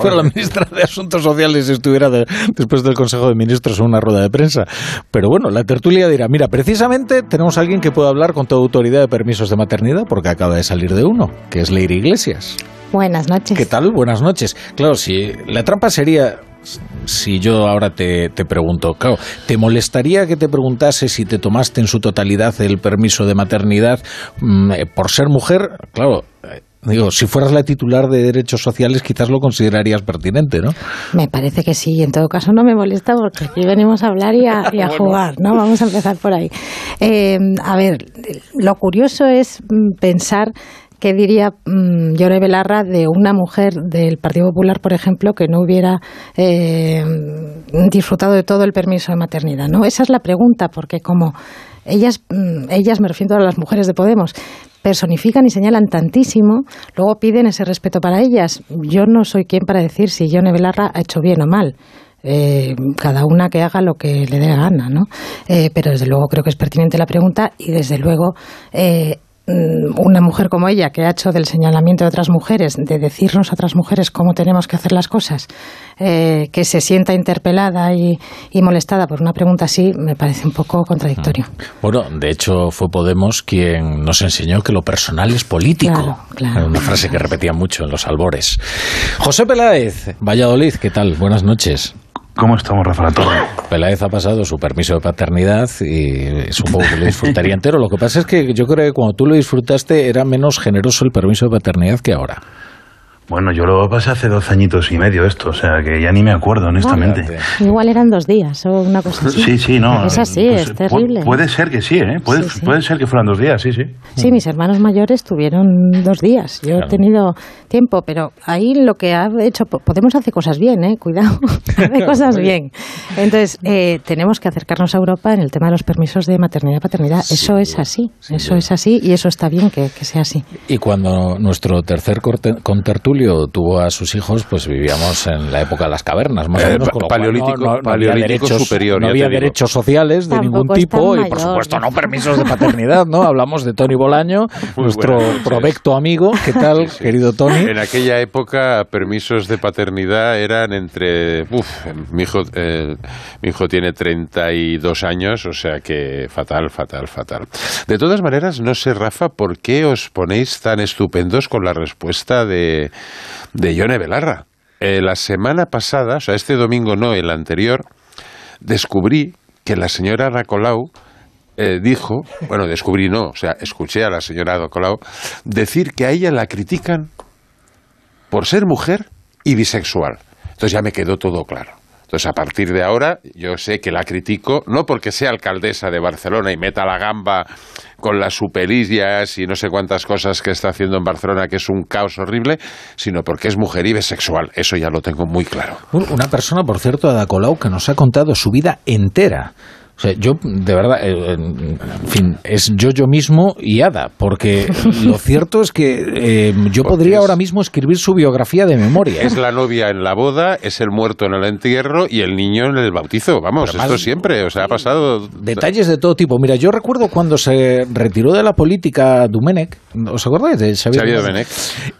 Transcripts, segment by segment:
fuera la ministra de Asuntos Sociales estuviera después del Consejo de Ministros en una rueda de prensa. Pero bueno, la tertulia dirá, mira, precisamente tenemos a alguien que puede hablar con toda autoridad de permisos de maternidad porque acaba de salir de uno, que es Leire Iglesias. Buenas noches. ¿Qué tal? Buenas noches. Claro, si la trampa sería si yo ahora te, te, pregunto, claro, ¿te molestaría que te preguntase si te tomaste en su totalidad el permiso de maternidad mm, eh, por ser mujer? Claro, Digo, si fueras la titular de derechos sociales, quizás lo considerarías pertinente, ¿no? Me parece que sí. En todo caso, no me molesta porque aquí venimos a hablar y a, jugar, ¿no? Vamos a empezar por ahí. Eh, a ver, lo curioso es mm, pensar ¿Qué diría mmm, Belarra de una mujer del Partido Popular, por ejemplo, que no hubiera eh, disfrutado de todo el permiso de maternidad? ¿no? Esa es la pregunta, porque como ellas, mm, ellas me refiero a las mujeres de Podemos, personifican y señalan tantísimo, luego piden ese respeto para ellas. Yo no soy quien para decir si Yone Belarra ha hecho bien o mal. Eh, cada una que haga lo que le dé gana, ¿no? Eh, pero desde luego creo que es pertinente la pregunta y desde luego Mm, una mujer como ella, que ha hecho del señalamiento de otras mujeres, de decirnos a otras mujeres cómo tenemos que hacer las cosas, eh, que se sienta interpelada y, molestada por una pregunta así, me parece un poco contradictorio. Mm. Bueno, de hecho fue Podemos quien nos enseñó que lo personal es político. Claro, Una frase que repetía mucho en los albores. José Peláez, Valladolid, ¿qué tal? Buenas noches. ¿Cómo estamos, Rafael Peláez ha pasado su permiso de paternidad y supongo que lo disfrutaría entero. Lo que pasa es que yo creo que cuando tú lo disfrutaste era menos generoso el permiso de paternidad que ahora. Bueno, yo lo pasé hace dos añitos y medio esto, o sea que ya ni me acuerdo, honestamente. Igual eran dos días o una cosa así. Sí, sí, no. Es así, pues, es terrible. puede ser que sí, ¿eh? Puede, puede ser que fueran dos días, sí, sí. Sí, mis hermanos mayores tuvieron dos días. Yo he tenido tiempo, pero ahí lo que ha hecho, podemos hacer cosas bien, ¿eh? Cuidado, hace cosas bien. Entonces, eh, tenemos que acercarnos a Europa en el tema de los permisos de maternidad y paternidad. Eso es así, eso es así y eso está bien que, que sea así. Y cuando nuestro tercer contertulio tuvo a sus hijos, pues vivíamos en la época de las cavernas, más o eh, menos. paleolítico, paleolítico superior. No había derechos sociales de ningún tipo y, por supuesto, no permisos de paternidad, ¿no? Hablamos de Tony Bolaño, nuestro provecto amigo. ¿Qué tal, querido Tony? En aquella época, permisos de paternidad eran entre. Uf, mi hijo, eh, mi hijo tiene 32 años, o sea que fatal, fatal, fatal. De todas maneras, no sé, Rafa, ¿por qué os ponéis tan estupendos con la respuesta de, de Yone Belarra. Eh, la semana pasada, o sea, este domingo no, el anterior, descubrí que la señora Racolau eh, dijo, bueno, descubrí no, o sea, escuché a la señora Racolau decir que a ella la critican por ser mujer y bisexual. Entonces ya me quedó todo claro. Entonces, a partir de ahora, yo sé que la critico, no porque sea alcaldesa de Barcelona y meta la gamba con las superillas y no sé cuántas cosas que está haciendo en Barcelona, que es un caos horrible, sino porque es mujer y bisexual. Eso ya lo tengo muy claro. Una persona, por cierto, Ada Colau, que nos ha contado su vida entera o sea, yo, de verdad, eh, en fin, es yo yo mismo y Ada, porque lo cierto es que eh, yo podría ahora mismo escribir su biografía de memoria. Es la novia en la boda, es el muerto en el entierro y el niño en el bautizo. Vamos, esto siempre, o sea, ha pasado... Detalles de todo tipo. Mira, yo recuerdo cuando se retiró de la política Dumenec, ¿os acordáis de Xavier, Dumenec?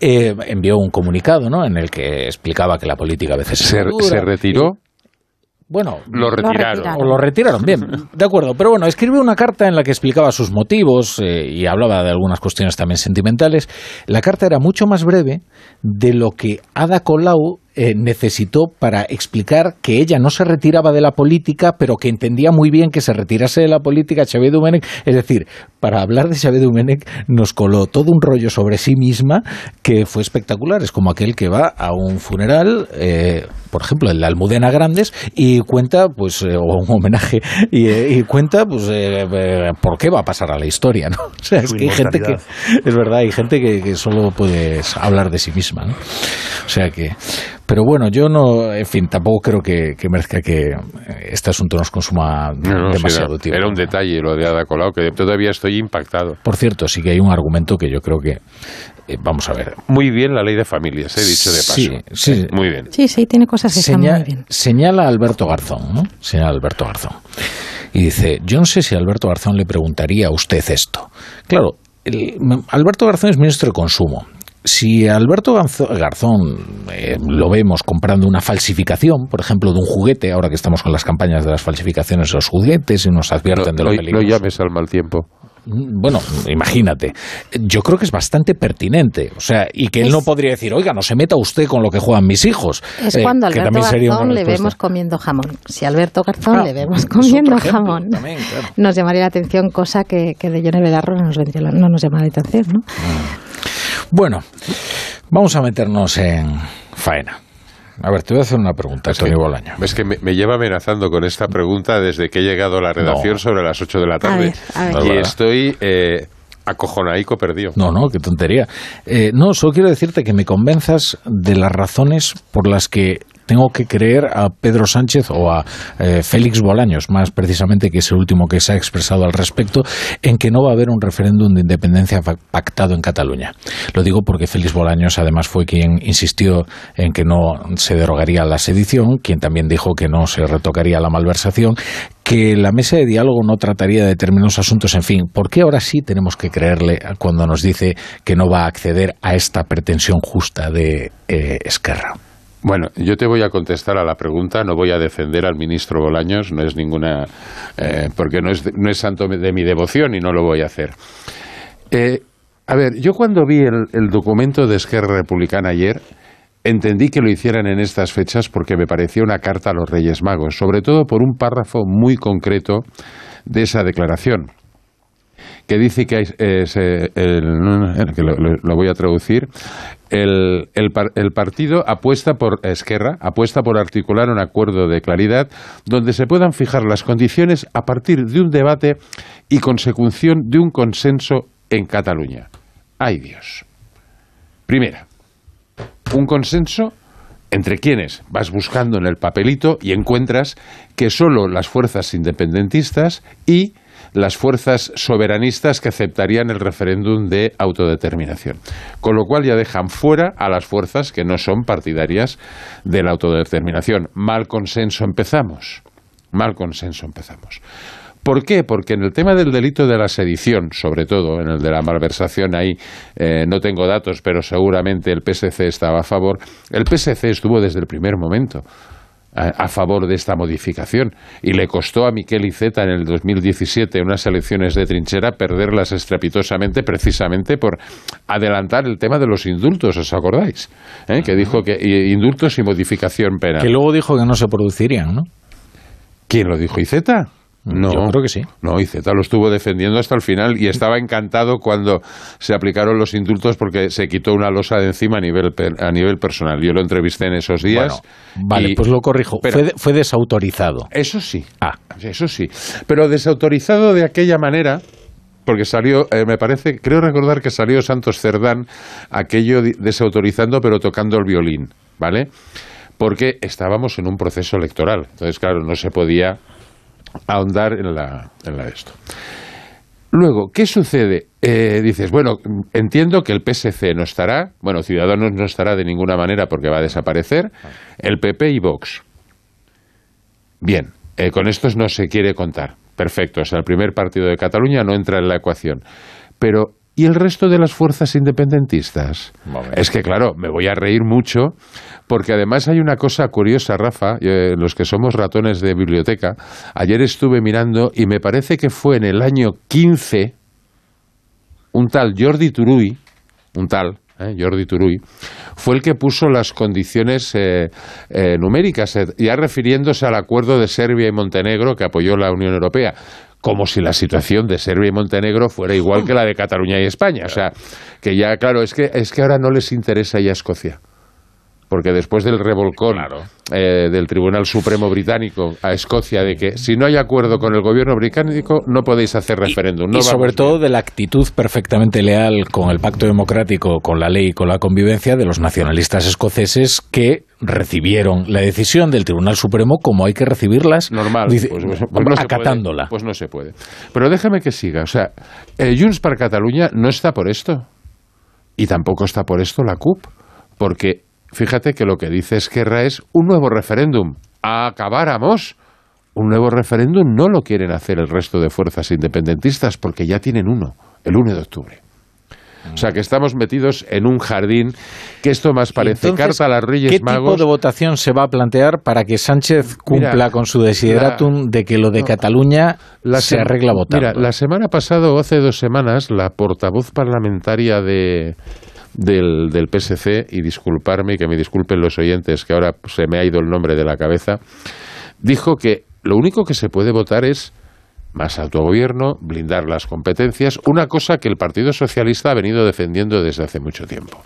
Eh, envió un comunicado, ¿no?, en el que explicaba que la política a veces... ¿Se, ¿se retiró? Bueno, lo retiraron. O lo retiraron, bien, de acuerdo. Pero bueno, escribió una carta en la que explicaba sus motivos eh, y hablaba de algunas cuestiones también sentimentales. La carta era mucho más breve de lo que Ada Colau eh, necesitó para explicar que ella no se retiraba de la política, pero que entendía muy bien que se retirase de la política Xavier Dumenec. Es decir, para hablar de Xavier Dumenec nos coló todo un rollo sobre sí misma que fue espectacular. Es como aquel que va a un funeral, eh, por ejemplo, en la Almudena Grandes, y cuenta, pues, eh, o un homenaje, y, cuenta, pues, por qué va a pasar a la historia, ¿no? O sea, es que hay gente que, es verdad, hay gente que, que solo puede hablar de sí misma, ¿no? O sea que, pero bueno, yo no, en fin, tampoco creo que, merezca que este asunto nos consuma demasiado tiempo. Era un detalle lo de Ada Colau, que todavía estoy impactado. Por cierto, sí que hay un argumento que yo creo que eh, vamos a ver. Muy bien la ley de familias, he dicho de paso. Sí, sí. Muy bien. Sí, sí, tiene cosas que están muy bien. Señala Alberto Garzón, ¿no? Señala Alberto Garzón. Y dice, yo no sé si Alberto Garzón le preguntaría a usted esto. Claro, Alberto Garzón es ministro de Consumo si Alberto Garzón eh, lo vemos comprando una falsificación, por ejemplo, de un juguete, ahora que estamos con las campañas de las falsificaciones de los juguetes y nos advierten de lo peligroso. No llames al mal tiempo. Mm, bueno, imagínate. Yo creo que es bastante pertinente. O sea, y que él no podría decir, oiga, no se meta usted con lo que juegan mis hijos. Es eh, cuando Alberto Garzón le vemos comiendo jamón. Si Alberto Garzón ah, le vemos comiendo jamón, nos llamaría la atención, cosa que, que de Yone Bedarro no nos, no nos llama la atención, ¿no? Mm. Bueno, vamos a meternos en faena. A ver, te voy a hacer una pregunta, Tony Bolaño. Es que me, lleva amenazando con esta pregunta desde que he llegado a la redacción sobre las 8 de la tarde. Y estoy eh, acojonaico perdido. No, no, qué tontería. Eh, no, solo quiero decirte que me convenzas de las razones por las que tengo que creer a Pedro Sánchez o a eh, Félix Bolaños, más precisamente, que es el último que se ha expresado al respecto, en que no va a haber un referéndum de independencia pactado en Cataluña. Lo digo porque Félix Bolaños además fue quien insistió en que no se derogaría la sedición, quien también dijo que no se retocaría la malversación, que la mesa de diálogo no trataría de determinados asuntos, en fin, ¿por qué ahora sí tenemos que creerle cuando nos dice que no va a acceder a esta pretensión justa de eh, Esquerra? Bueno, yo te voy a contestar a la pregunta, no voy a defender al ministro Bolaños, no es ninguna, eh, porque no es, no es santo de mi devoción y no lo voy a hacer. Eh, a ver, yo cuando vi el, el, documento de Esquerra Republicana ayer, entendí que lo hicieran en estas fechas porque me parecía una carta a los Reyes Magos, sobre todo por un párrafo muy concreto de esa declaración que dice que, es, que lo, voy a traducir, el, el, partido apuesta por Esquerra, apuesta por articular un acuerdo de claridad donde se puedan fijar las condiciones a partir de un debate y consecución de un consenso en Cataluña. ¡Ay Dios! Primera, un consenso entre quienes vas buscando en el papelito y encuentras que solo las fuerzas independentistas y las fuerzas soberanistas que aceptarían el referéndum de autodeterminación. Con lo cual ya dejan fuera a las fuerzas que no son partidarias de la autodeterminación. Mal consenso empezamos. Mal consenso empezamos. ¿Por qué? Porque en el tema del delito de la sedición, sobre todo en el de la malversación, ahí eh, no tengo datos, pero seguramente el PSC estaba a favor. El PSC estuvo desde el primer momento a, favor de esta modificación y le costó a Miquel Iceta en el 2017 unas elecciones de trinchera perderlas estrepitosamente precisamente por adelantar el tema de los indultos, ¿os acordáis? ¿Eh? Que dijo que indultos y modificación penal. Que luego dijo que no se producirían, ¿no? ¿Quién lo dijo, Iceta? No, Yo creo que sí. No, IZ lo estuvo defendiendo hasta el final y estaba encantado cuando se aplicaron los indultos porque se quitó una losa de encima a nivel, a nivel personal. Yo lo entrevisté en esos días. vale, pues lo corrijo. fue, desautorizado. Eso sí. Ah. Eso sí. Pero desautorizado de aquella manera porque salió, eh, me parece, creo recordar que salió Santos Cerdán aquello desautorizando pero tocando el violín, ¿vale? Porque estábamos en un proceso electoral. Entonces, claro, no se podía ahondar en la, en la esto. Luego, ¿qué sucede? Eh, dices, bueno, entiendo que el PSC no estará, bueno, Ciudadanos no estará de ninguna manera porque va a desaparecer, el PP y Vox. Bien, eh, con estos no se quiere contar. Perfecto, o sea, el primer partido de Cataluña no entra en la ecuación. Pero, ¿y el resto de las fuerzas independentistas? Es que, claro, me voy a reír mucho porque además hay una cosa curiosa, Rafa, eh, los que somos ratones de biblioteca, ayer estuve mirando y me parece que fue en el año 15 un tal Jordi Turuy, un tal, eh, Jordi Turuy, fue el que puso las condiciones eh, numéricas, ya refiriéndose al acuerdo de Serbia y Montenegro que apoyó la Unión Europea como si la situación de Serbia y Montenegro fuera igual que la de Cataluña y España. O sea, que ya, claro, es que, es que ahora no les interesa ya Escocia porque después del revolcón eh, del Tribunal Supremo británico a Escocia de que si no hay acuerdo con el gobierno británico no podéis hacer referéndum. y sobre todo de la actitud perfectamente leal con el pacto democrático, con la ley y con la convivencia de los nacionalistas escoceses que recibieron la decisión del Tribunal Supremo como hay que recibirlas, normal, pues, pues, pues no acatándola. pues no se puede. Pero déjame que siga. O sea, eh, Junts para Cataluña no está por esto y tampoco está por esto la CUP, porque fíjate que lo que dice Esquerra es un nuevo referéndum. Acabáramos. Un nuevo referéndum no lo quieren hacer el resto de fuerzas independentistas porque ya tienen uno, el 1 de octubre. O sea, que estamos metidos en un jardín que esto más parece carta a las Reyes ¿qué Magos. tipo de votación se va a plantear para que Sánchez cumpla Mira, con su desideratum de que lo de Cataluña se sema- arregla votando? Mira, la semana pasada o hace dos semanas, la portavoz parlamentaria de, del, del PSC, y disculparme, y que me disculpen los oyentes, que ahora se me ha ido el nombre de la cabeza, dijo que lo único que se puede votar es más autogobierno, blindar las competencias, una cosa que el Partido Socialista ha venido defendiendo desde hace mucho tiempo.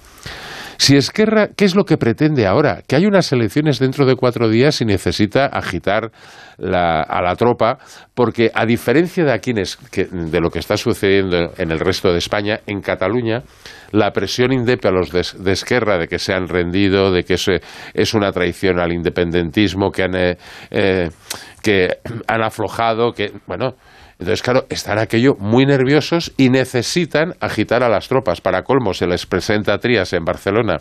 Si Esquerra, ¿qué es lo que pretende ahora? Que hay unas elecciones dentro de cuatro días y necesita agitar la- a la tropa, porque a diferencia de aquí de lo que está sucediendo en el resto de España, en Cataluña, la presión indepe a los de, Esquerra de que se han rendido, de que es una traición al independentismo, que han, eh, eh, que han aflojado, que, bueno, entonces, claro, están aquello muy nerviosos y necesitan agitar a las tropas. Para colmo, se les presenta a Trías en Barcelona,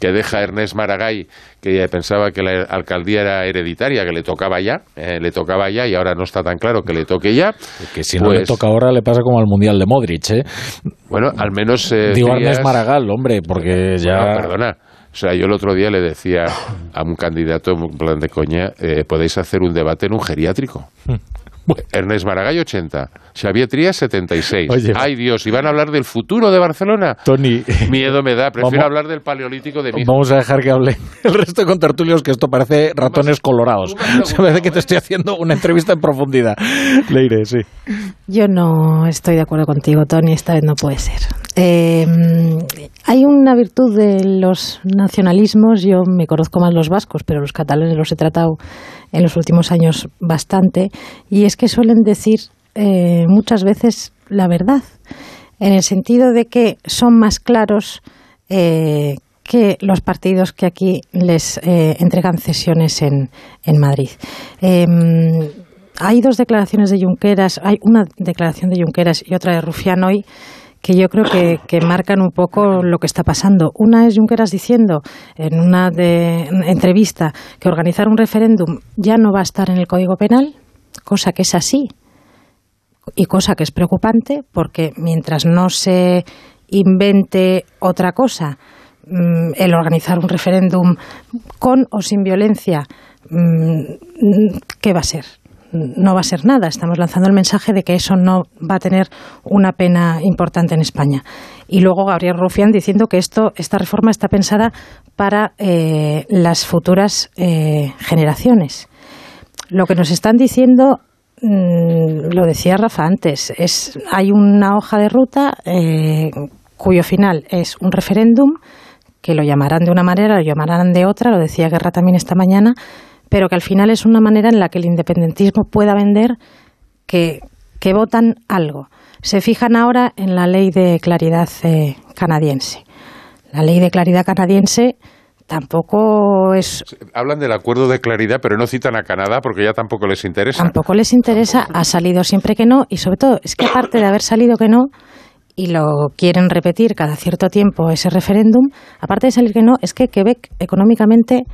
que deja a Ernest Maragall, que pensaba que la alcaldía era hereditaria, que le tocaba ya, eh, le tocaba ya y ahora no está tan claro que le toque ya. Que si no le Pues, toca ahora le pasa como al Mundial de Modric, ¿eh? Bueno, al menos... eh, Digo Trías- Ernest Maragall, hombre, porque ya... Perdona. O sea, yo el otro día le decía a un candidato, en plan de coña, eh, podéis hacer un debate en un geriátrico. Ernest Maragall, 80. Xavier Trías, 76. Oye. Ay, Dios, ¿y van a hablar del futuro de Barcelona? Tony, Miedo me da. Prefiero Vamos- hablar del paleolítico de mi vamos a dejar que hable el resto de contertulios, que esto parece ratones colorados. Se parece que te estoy haciendo una entrevista en profundidad. Leire, sí. Yo no estoy de acuerdo contigo, Tony, esta vez no puede ser. Eh, hay una virtud de los nacionalismos, yo me conozco más los vascos, pero los catalanes los he tratado en los últimos años bastante, y es que suelen decir eh, muchas veces la verdad, en el sentido de que son más claros eh, que los partidos que aquí les eh, entregan cesiones en, en Madrid. Eh, hay dos declaraciones de Junqueras, hay una declaración de Junqueras y otra de Rufián hoy que yo creo que, marcan un poco lo que está pasando. Una es Junqueras diciendo en una de- entrevista que organizar un referéndum ya no va a estar en el Código Penal, cosa que es así y cosa que es preocupante porque mientras no se invente otra cosa, mm, el organizar un referéndum con o sin violencia, mm, ¿qué va a ser? No va a ser nada. Estamos lanzando el mensaje de que eso no va a tener una pena importante en España. Y luego Gabriel Rufián diciendo que esto, esta reforma está pensada para eh, las futuras eh, generaciones. Lo que nos están diciendo, mm, lo decía Rafa antes, es hay una hoja de ruta eh, cuyo final es un referéndum que lo llamarán de una manera, lo llamarán de otra, lo decía Guerra también esta mañana, pero que al final es una manera en la que el independentismo pueda vender que, que votan algo. Se fijan ahora en la ley de claridad eh, canadiense. La ley de claridad canadiense tampoco es Hablan del acuerdo de claridad, pero no citan a Canadá porque ya tampoco les interesa. Tampoco les interesa, ha salido siempre que no, y sobre todo es que aparte de haber salido que no, y lo quieren repetir cada cierto tiempo ese referéndum, aparte de salir que no, es que Quebec económicamente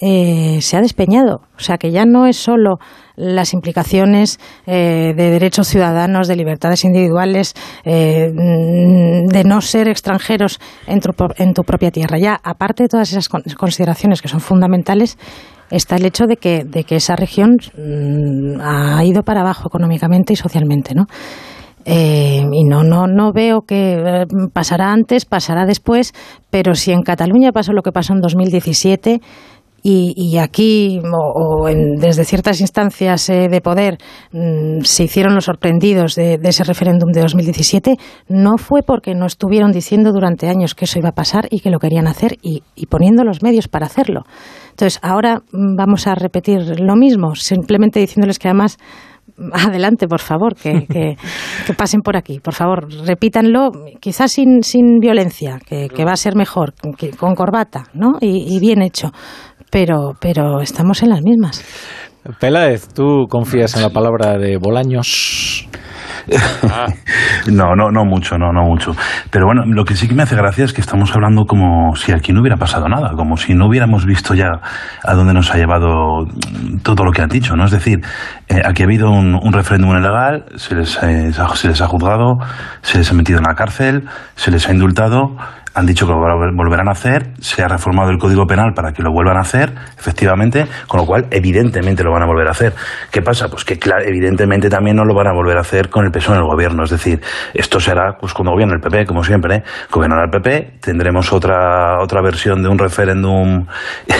eh, se ha despeñado. O sea, que ya no es solo las implicaciones eh, de derechos ciudadanos, de libertades individuales, eh, mm, de no ser extranjeros en tu, en tu propia tierra. Ya, aparte de todas esas con- consideraciones que son fundamentales, está el hecho de que, de que esa región mm, ha ido para abajo económicamente y socialmente, ¿no? Eh, y no, no, no veo que pasará antes, pasará después, pero si en Cataluña pasó lo que pasó en 2017 y, y aquí o, o en- desde ciertas instancias eh, de poder mm, se hicieron los sorprendidos de, de ese referéndum de 2017, no fue porque no estuvieron diciendo durante años que eso iba a pasar y que lo querían hacer y, y poniendo los medios para hacerlo. Entonces, ahora mm, vamos a repetir lo mismo, simplemente diciéndoles que además adelante, por favor, que, que, que pasen por aquí. Por favor, repítanlo, quizás sin, sin violencia, que, que va a ser mejor, que- con corbata, ¿no? Y, y bien hecho. Pero, pero estamos en las mismas. Peláez, ¿tú confías en la palabra de Bolaños? No, no, no mucho, no, no mucho. Pero bueno, lo que sí que me hace gracia es que estamos hablando como si aquí no hubiera pasado nada, como si no hubiéramos visto ya a dónde nos ha llevado todo lo que han dicho, ¿no? Es decir, eh, aquí ha habido un, referéndum ilegal, se les, eh, se les ha juzgado, se les ha metido en la cárcel, se les ha indultado han dicho que lo volverán a hacer, se ha reformado el Código Penal para que lo vuelvan a hacer, efectivamente, con lo cual evidentemente lo van a volver a hacer. ¿Qué pasa? Pues que evidentemente también no lo van a volver a hacer con el peso en el gobierno, es decir, esto será pues cuando gobierna el PP, como siempre, ¿eh? gobernará el PP, tendremos otra otra versión de un referéndum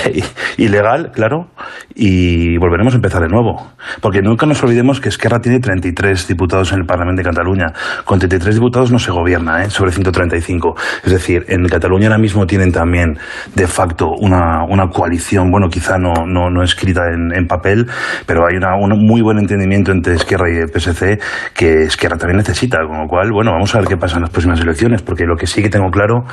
ilegal, claro, y volveremos a empezar de nuevo, porque nunca nos olvidemos que Esquerra tiene 33 diputados en el Parlamento de Cataluña, con 33 diputados no se gobierna, ¿eh? sobre 135, es decir, en Cataluña ahora mismo tienen también de facto una, una coalición, bueno, quizá no, no, no escrita en, en, papel, pero hay una, un muy buen entendimiento entre Esquerra y PSC que Esquerra también necesita, con lo cual, bueno, vamos a ver qué pasa en las próximas elecciones, porque lo que sí que tengo claro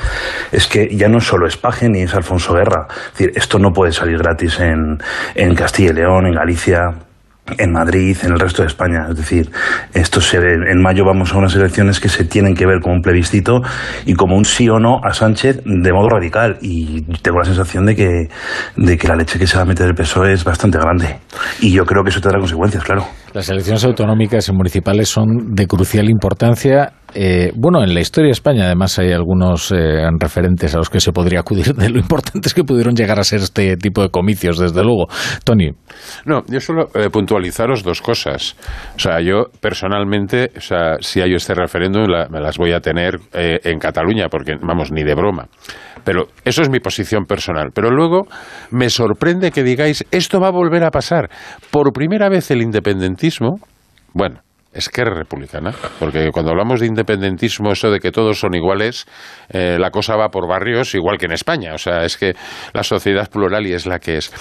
es que ya no solo es Paje ni es Alfonso Guerra, es decir, esto no puede salir gratis en, en Castilla y León, en Galicia, en Madrid, en el resto de España. Es decir, esto se en mayo vamos a unas elecciones que se tienen que ver como un plebiscito y como un sí o no a Sánchez de modo radical. Y tengo la sensación de que, de que la leche que se va a meter el PSOE es bastante grande. Y yo creo que eso tendrá consecuencias, claro. Las elecciones autonómicas y municipales son de crucial importancia. Eh, bueno, en la historia de España además hay algunos eh, referentes a los que se podría acudir de lo importantes que pudieron llegar a ser este tipo de comicios, desde luego. Tony. No, yo solo eh, puntualizaros dos cosas. O sea, yo personalmente, o sea, si hay este referéndum, me las voy a tener en Cataluña, porque, vamos, ni de broma. Pero eso es mi posición personal. Pero luego me sorprende que digáis, esto va a volver a pasar. Por primera vez el independentismo, bueno, es que eres republicana, porque cuando hablamos de independentismo, eso de que todos son iguales, eh, la cosa va por barrios igual que en España. O sea, es que la sociedad plural y es la que es.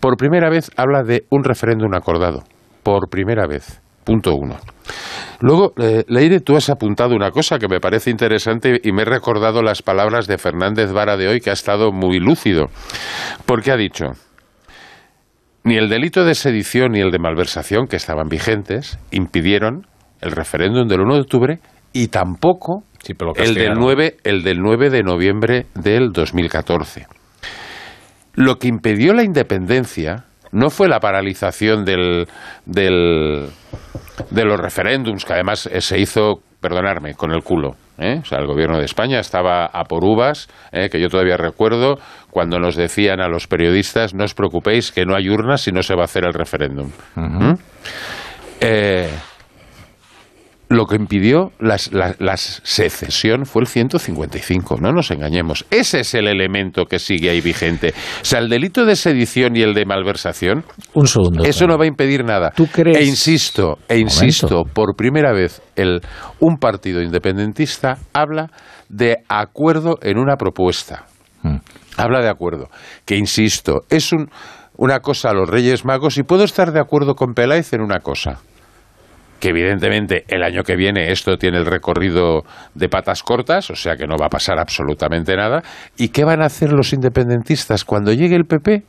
Por primera vez habla de un referéndum acordado. Por primera vez. Punto uno. Luego, eh, Leire, tú has apuntado una cosa que me parece interesante y me he recordado las palabras de Fernández Vara de hoy, que ha estado muy lúcido, porque ha dicho, ni el delito de sedición ni el de malversación, que estaban vigentes, impidieron el referéndum del 1 de octubre y tampoco el, del 9, el del 9 de noviembre del 2014. Lo que impidió la independencia no fue la paralización del, del, de los referéndums, que además eh, se hizo, perdonarme, con el culo. ¿eh? O sea, el gobierno de España estaba a por uvas, ¿eh? que yo todavía recuerdo cuando nos decían a los periodistas, no os preocupéis que no hay urnas y no se va a hacer el referéndum. eh, lo que impidió la, secesión fue el 155, no nos engañemos. Ese es el elemento que sigue ahí vigente. O sea, el delito de sedición y el de malversación, un segundo, eso no va a impedir nada. ¿Tú crees? E insisto, e insisto, por primera vez el, un partido independentista habla de acuerdo en una propuesta. Hmm. Habla de acuerdo. Que insisto, es un, una cosa a los Reyes Magos y puedo estar de acuerdo con Peláez en una cosa que evidentemente el año que viene esto tiene el recorrido de patas cortas, o sea que no va a pasar absolutamente nada. ¿Y qué van a hacer los independentistas cuando llegue el PP?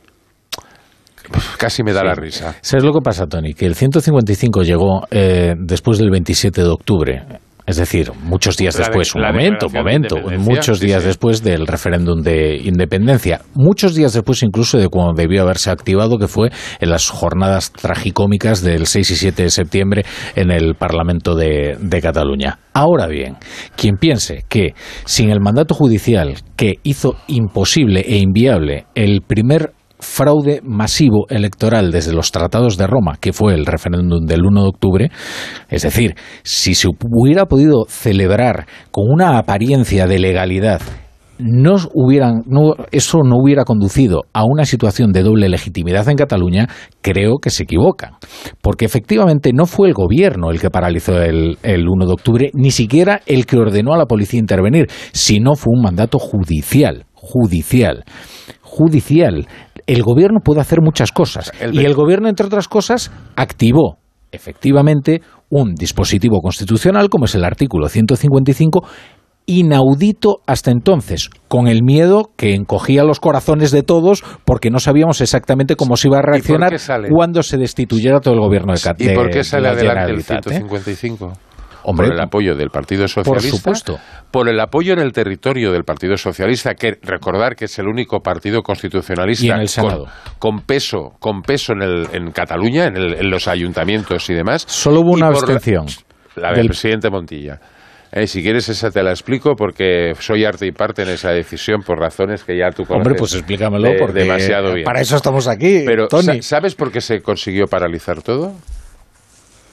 Casi me da la risa. ¿Sabes lo que pasa, Tony? Que el 155 llegó eh, después del 27 de octubre. Es decir, muchos días después, un momento, un momento, muchos días después del referéndum de independencia, muchos días después incluso de cuando debió haberse activado, que fue en las jornadas tragicómicas del 6 y 7 de septiembre en el Parlamento de, de Cataluña. Ahora bien, quien piense que sin el mandato judicial que hizo imposible e inviable el primer fraude masivo electoral desde los tratados de Roma, que fue el referéndum del 1 de octubre, es decir, si se hubiera podido celebrar con una apariencia de legalidad no hubieran, eso no hubiera conducido a una situación de doble legitimidad en Cataluña, creo que se equivocan. Porque efectivamente no fue el gobierno el que paralizó el, el 1 de octubre, ni siquiera el que ordenó a la policía intervenir, sino fue un mandato judicial. Judicial. Judicial el gobierno puede hacer muchas cosas. y el gobierno, entre otras cosas, activó efectivamente un dispositivo constitucional como es el artículo 155 inaudito hasta entonces, con el miedo que encogía los corazones de todos porque no sabíamos exactamente cómo se iba a reaccionar cuando se destituyera todo el gobierno de Cataluña. ¿Y por qué sale adelante el 155? Por el apoyo del Partido Socialista, por supuesto, por el apoyo en el territorio del Partido Socialista, que recordar que es el único partido constitucionalista Con, peso, con peso en, el, en Cataluña, en, los ayuntamientos y demás. Solo hubo una abstención. La, del presidente Montilla. Eh, si quieres esa te la explico porque soy arte y parte en esa decisión por razones que ya tú conoces. Hombre, pues explícamelo porque demasiado bien. para eso estamos aquí. Pero ¿sabes por qué se consiguió paralizar todo?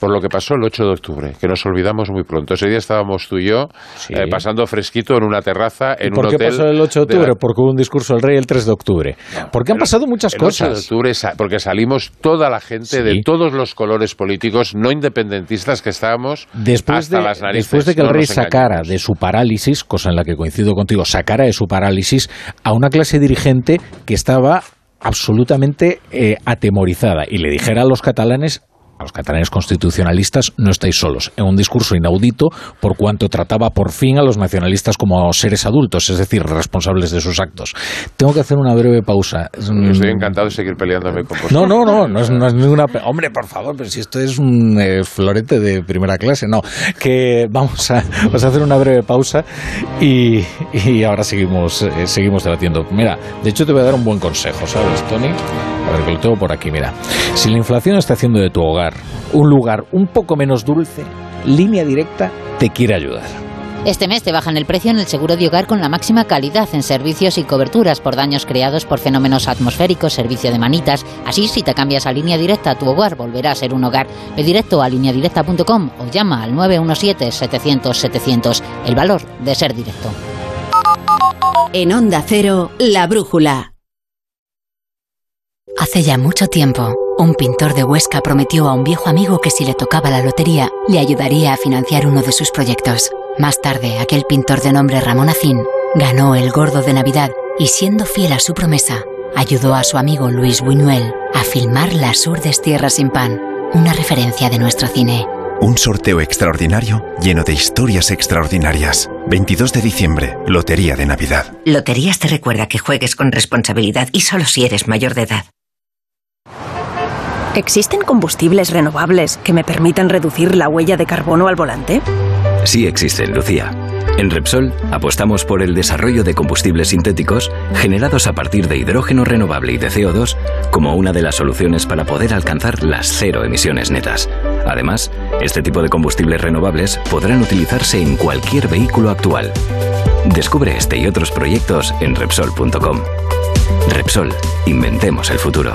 Por lo que pasó el 8 de octubre, que nos olvidamos muy pronto. Ese día estábamos tú y yo eh, pasando fresquito en una terraza, en un hotel. ¿Por qué pasó el 8 de octubre? Porque hubo un discurso del rey el 3 de octubre. porque han pasado muchas cosas. El 8 de octubre, porque salimos toda la gente de todos los colores políticos no independentistas que estábamos después hasta de, las narices. Después de que el rey sacara de su parálisis, cosa en la que coincido contigo, sacara de su parálisis a una clase dirigente que estaba absolutamente eh, atemorizada y le dijera a los catalanes a los catalanes constitucionalistas no estáis solos, en un discurso inaudito por cuanto trataba por fin a los nacionalistas como seres adultos, es decir, responsables de sus actos. Tengo que hacer una breve pausa. Estoy encantado de seguir peleándome con vosotros. No, no, no, no es, ninguna... Hombre, por favor, pero si esto es un eh, florete de primera clase, no. Que vamos a, hacer una breve pausa y, ahora seguimos, eh, seguimos debatiendo. Mira, de hecho te voy a dar un buen consejo, ¿sabes, Tony? A ver, que lo tengo por aquí, mira. Si la inflación está haciendo de tu hogar un lugar un poco menos dulce, Línea Directa te quiere ayudar. Este mes te bajan el precio en el seguro de hogar con la máxima calidad en servicios y coberturas por daños creados por fenómenos atmosféricos, servicio de manitas. Así, si te cambias a línea directa, tu hogar volverá a ser un hogar. Ve directo a lineadirecta.com o llama al 917-700-700. El valor de ser directo. En Onda Cero, La Brújula. Hace ya mucho tiempo, un pintor de Huesca prometió a un viejo amigo que si le tocaba la lotería, le ayudaría a financiar uno de sus proyectos. Más tarde, aquel pintor de nombre Ramón Acín ganó el gordo de Navidad y siendo fiel a su promesa, ayudó a su amigo Luis Buñuel a filmar Las urdes tierras sin pan, una referencia de nuestro cine. Un sorteo extraordinario lleno de historias extraordinarias. 22 de diciembre, Lotería de Navidad. Loterías te recuerda que juegues con responsabilidad y solo si eres mayor de edad. ¿Existen combustibles renovables que me permitan reducir la huella de carbono al volante? Sí existen, Lucía. En Repsol apostamos por el desarrollo de combustibles sintéticos generados a partir de hidrógeno renovable y de CO2 como una de las soluciones para poder alcanzar las cero emisiones netas. Además, este tipo de combustibles renovables podrán utilizarse en cualquier vehículo actual. Descubre este y otros proyectos en Repsol.com. Repsol, inventemos el futuro.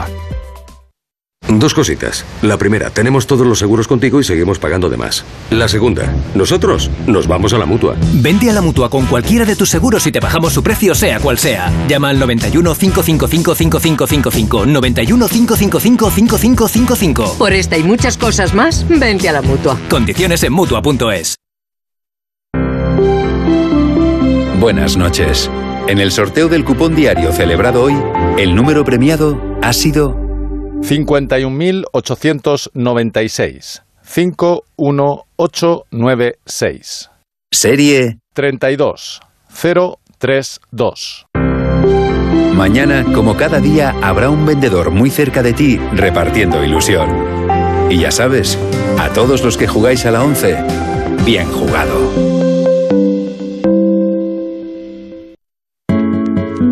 Dos cositas. La primera, tenemos todos los seguros contigo y seguimos pagando de más. La segunda, nosotros nos vamos a la mutua. Vente a la mutua con cualquiera de tus seguros y te bajamos su precio, sea cual sea. Llama al 91 555 5555. 91 555 5555. Por esta y muchas cosas más, vente a la mutua. Condiciones en mutua.es. Buenas noches. En el sorteo del cupón diario celebrado hoy, el número premiado ha sido 51.896. 51896. Serie 32032. Mañana, como cada día, habrá un vendedor muy cerca de ti repartiendo ilusión. Y ya sabes, a todos los que jugáis a la 11, bien jugado.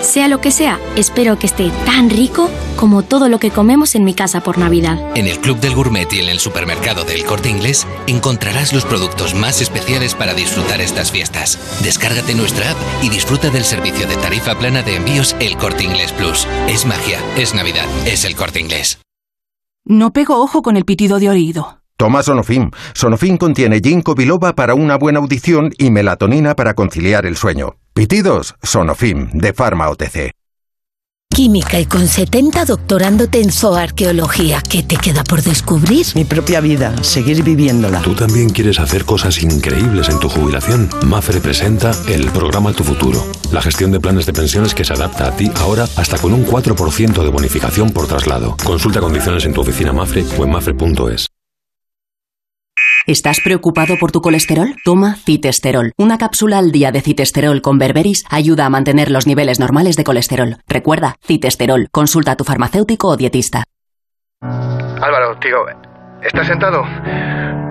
Sea lo que sea, espero que esté tan rico como todo lo que comemos en mi casa por Navidad. En el Club del Gourmet y en el supermercado del Corte Inglés encontrarás los productos más especiales para disfrutar estas fiestas. Descárgate nuestra app y disfruta del servicio de tarifa plana de envíos El Corte Inglés Plus. Es magia, es Navidad, es el Corte Inglés. No pego ojo con el pitido de oído. Toma Sonofim. Sonofim contiene ginkgo biloba para una buena audición y melatonina para conciliar el sueño. Pitidos, Sonofim, de Pharma OTC. Química y con 70 doctorándote en zooarqueología. ¿Qué te queda por descubrir? Mi propia vida, seguir viviéndola. ¿Tú también quieres hacer cosas increíbles en tu jubilación? Mafre presenta el programa Tu Futuro. La gestión de planes de pensiones que se adapta a ti ahora hasta con un 4% de bonificación por traslado. Consulta condiciones en tu oficina Mafre o en mafre.es. ¿Estás preocupado por tu colesterol? Toma citesterol. Una cápsula al día de citesterol con berberis ayuda a mantener los niveles normales de colesterol. Recuerda, citesterol. Consulta a tu farmacéutico o dietista. Álvaro, tío, ¿estás sentado?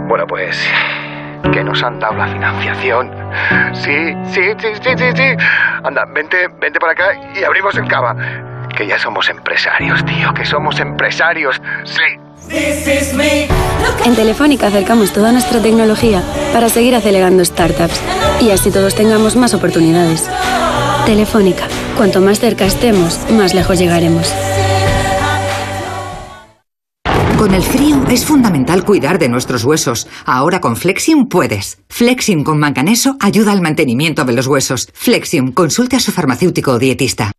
Bueno, pues que nos han dado la financiación. Sí, sí, sí, sí, sí, sí. Anda, vente, vente para acá y abrimos el cava. Que ya somos empresarios, tío, que somos empresarios. Sí. En Telefónica acercamos toda nuestra tecnología para seguir acelerando startups y así todos tengamos más oportunidades. Telefónica, cuanto más cerca estemos, más lejos llegaremos. Con el frío es fundamental cuidar de nuestros huesos. Ahora con Flexium puedes. Flexium con manganeso ayuda al mantenimiento de los huesos. Flexium, consulte a su farmacéutico o dietista.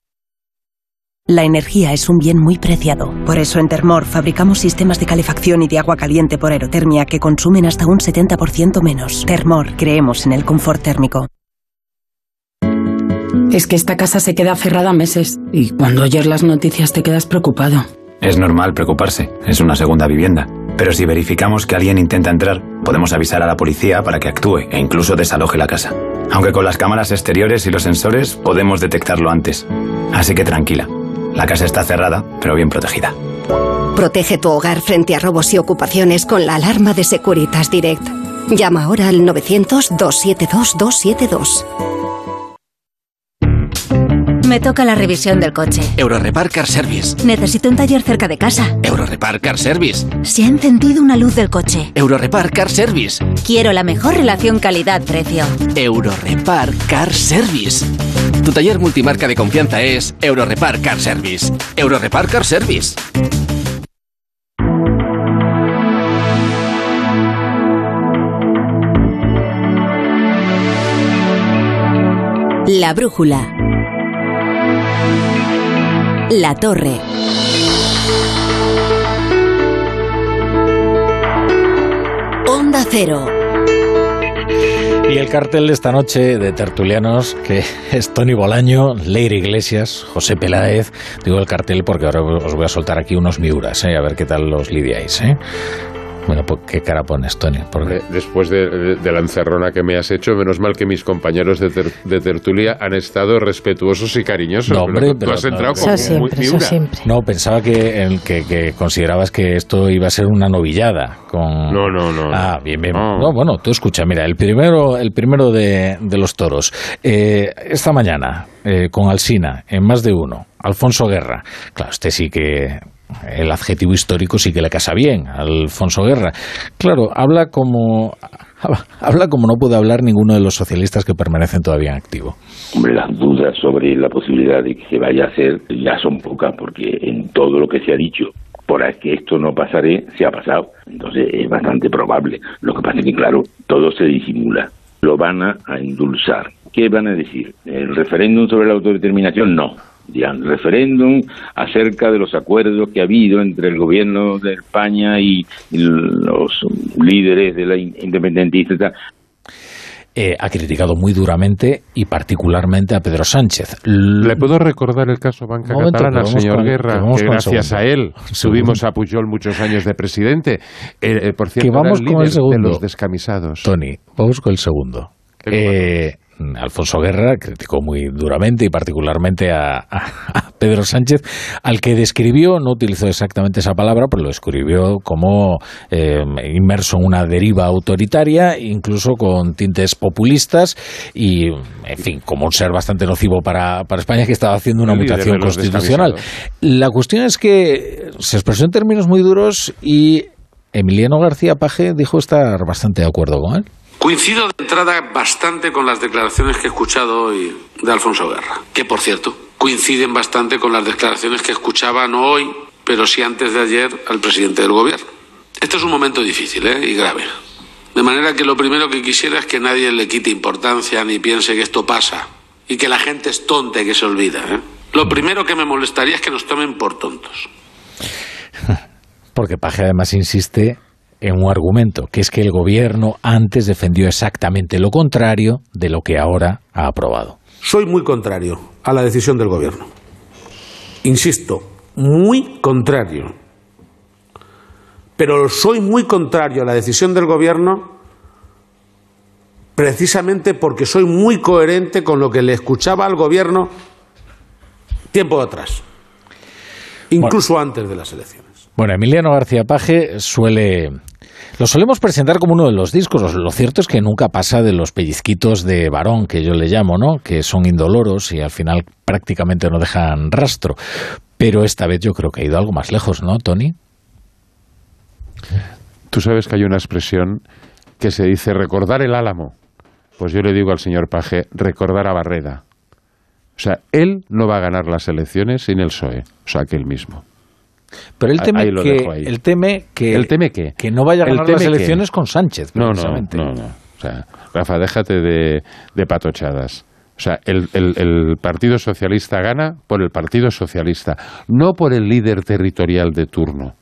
La energía es un bien muy preciado. Por eso en Termor fabricamos sistemas de calefacción y de agua caliente por aerotermia que consumen hasta un 70% menos. Termor, creemos en el confort térmico. Es que esta casa se queda cerrada meses y cuando oyes las noticias te quedas preocupado. Es normal preocuparse, es una segunda vivienda. Pero si verificamos que alguien intenta entrar, podemos avisar a la policía para que actúe e incluso desaloje la casa. Aunque con las cámaras exteriores y los sensores podemos detectarlo antes. Así que tranquila, la casa está cerrada, pero bien protegida. Protege tu hogar frente a robos y ocupaciones con la alarma de Securitas Direct. Llama ahora al 900-272-272. Me toca la revisión del coche. Eurorepar Car Service. Necesito un taller cerca de casa. Eurorepar Car Service. Se ha encendido una luz del coche. Eurorepar Car Service. Quiero la mejor relación calidad-precio. Eurorepar Car Service. Tu taller multimarca de confianza es Eurorepar Car Service. Eurorepar Car Service. La brújula. La torre. Onda Cero. Y el cartel de esta noche de tertulianos, que es Tony Bolaño, Leire Iglesias, José Peláez. Digo el cartel porque ahora os voy a soltar aquí unos miuras, ¿eh? a ver qué tal los lidiáis. ¿eh? Bueno, pues, ¿qué cara pones, Tony? Porque... Después de, de, de, la encerrona que me has hecho, menos mal que mis compañeros de, ter, de tertulia han estado respetuosos y cariñosos. No, hombre, pero, tú has entrado no, como eso muy, siempre, eso siempre. No, pensaba que, el, que, que, considerabas que esto iba a ser una novillada. Con... No, no, no. Ah, bien, bien. No. no bueno, tú escucha, mira, el primero, el primero de, de los toros. Eh, esta mañana, eh, con Alsina, en más de uno, Alfonso Guerra. Claro, este sí que el adjetivo histórico sí que le casa bien Alfonso Guerra. Claro, habla como habla como no puede hablar ninguno de los socialistas que permanecen todavía en activo. Hombre, las dudas sobre la posibilidad de que se vaya a hacer ya son pocas porque en todo lo que se ha dicho por que esto no pasaré, se ha pasado. Entonces es bastante probable. Lo que pasa es que, claro, todo se disimula. Lo van a endulzar. ¿Qué van a decir? ¿El referéndum sobre la autodeterminación? No dirán, referéndum acerca de los acuerdos que ha habido entre el gobierno de España y los líderes de la independentista. Eh, ha criticado muy duramente y particularmente a Pedro Sánchez. Le puedo recordar el caso Banca momento, Catalana, señor con, Guerra, que, que gracias a él tuvimos a Pujol muchos años de presidente. Eh, eh, por cierto, que vamos era el con el segundo. de los descamisados. Tony, vamos con el segundo. Eh, Alfonso Guerra criticó muy duramente y particularmente a, Pedro Sánchez, al que describió, no utilizó exactamente esa palabra, pero lo describió como eh, inmerso en una deriva autoritaria, incluso con tintes populistas y, en fin, como un ser bastante nocivo para, España que estaba haciendo una mutación constitucional. La cuestión es que se expresó en términos muy duros y Emiliano García Paje dijo estar bastante de acuerdo con él. Coincido de entrada bastante con las declaraciones que he escuchado hoy de Alfonso Guerra, que por cierto coinciden bastante con las declaraciones que escuchaba no hoy, pero sí antes de ayer al presidente del gobierno. Este es un momento difícil ¿eh? y grave. De manera que lo primero que quisiera es que nadie le quite importancia ni piense que esto pasa y que la gente es tonta y que se olvida. ¿eh? Lo primero que me molestaría es que nos tomen por tontos. Porque Paje además insiste en un argumento, que es que el gobierno antes defendió exactamente lo contrario de lo que ahora ha aprobado. Soy muy contrario a la decisión del gobierno. Insisto, muy contrario. Pero soy muy contrario a la decisión del gobierno precisamente porque soy muy coherente con lo que le escuchaba al gobierno tiempo atrás, incluso antes de las elecciones. Bueno, Emiliano García Paje suele lo solemos presentar como uno de los discos. Lo cierto es que nunca pasa de los pellizquitos de varón, que yo le llamo, ¿no? Que son indoloros y al final prácticamente no dejan rastro. Pero esta vez yo creo que ha ido algo más lejos, ¿no, Tony? Tú sabes que hay una expresión que se dice recordar el álamo. Pues yo le digo al señor Paje, recordar a Barreda. O sea, él no va a ganar las elecciones sin el PSOE, o sea, que mismo. Pero él teme, que, él teme que, que no vaya a ganar las elecciones con Sánchez, No, no, no, no. O sea, Rafa, déjate de, patochadas. O sea, el, el, Partido Socialista gana por el Partido Socialista, no por el líder territorial de turno.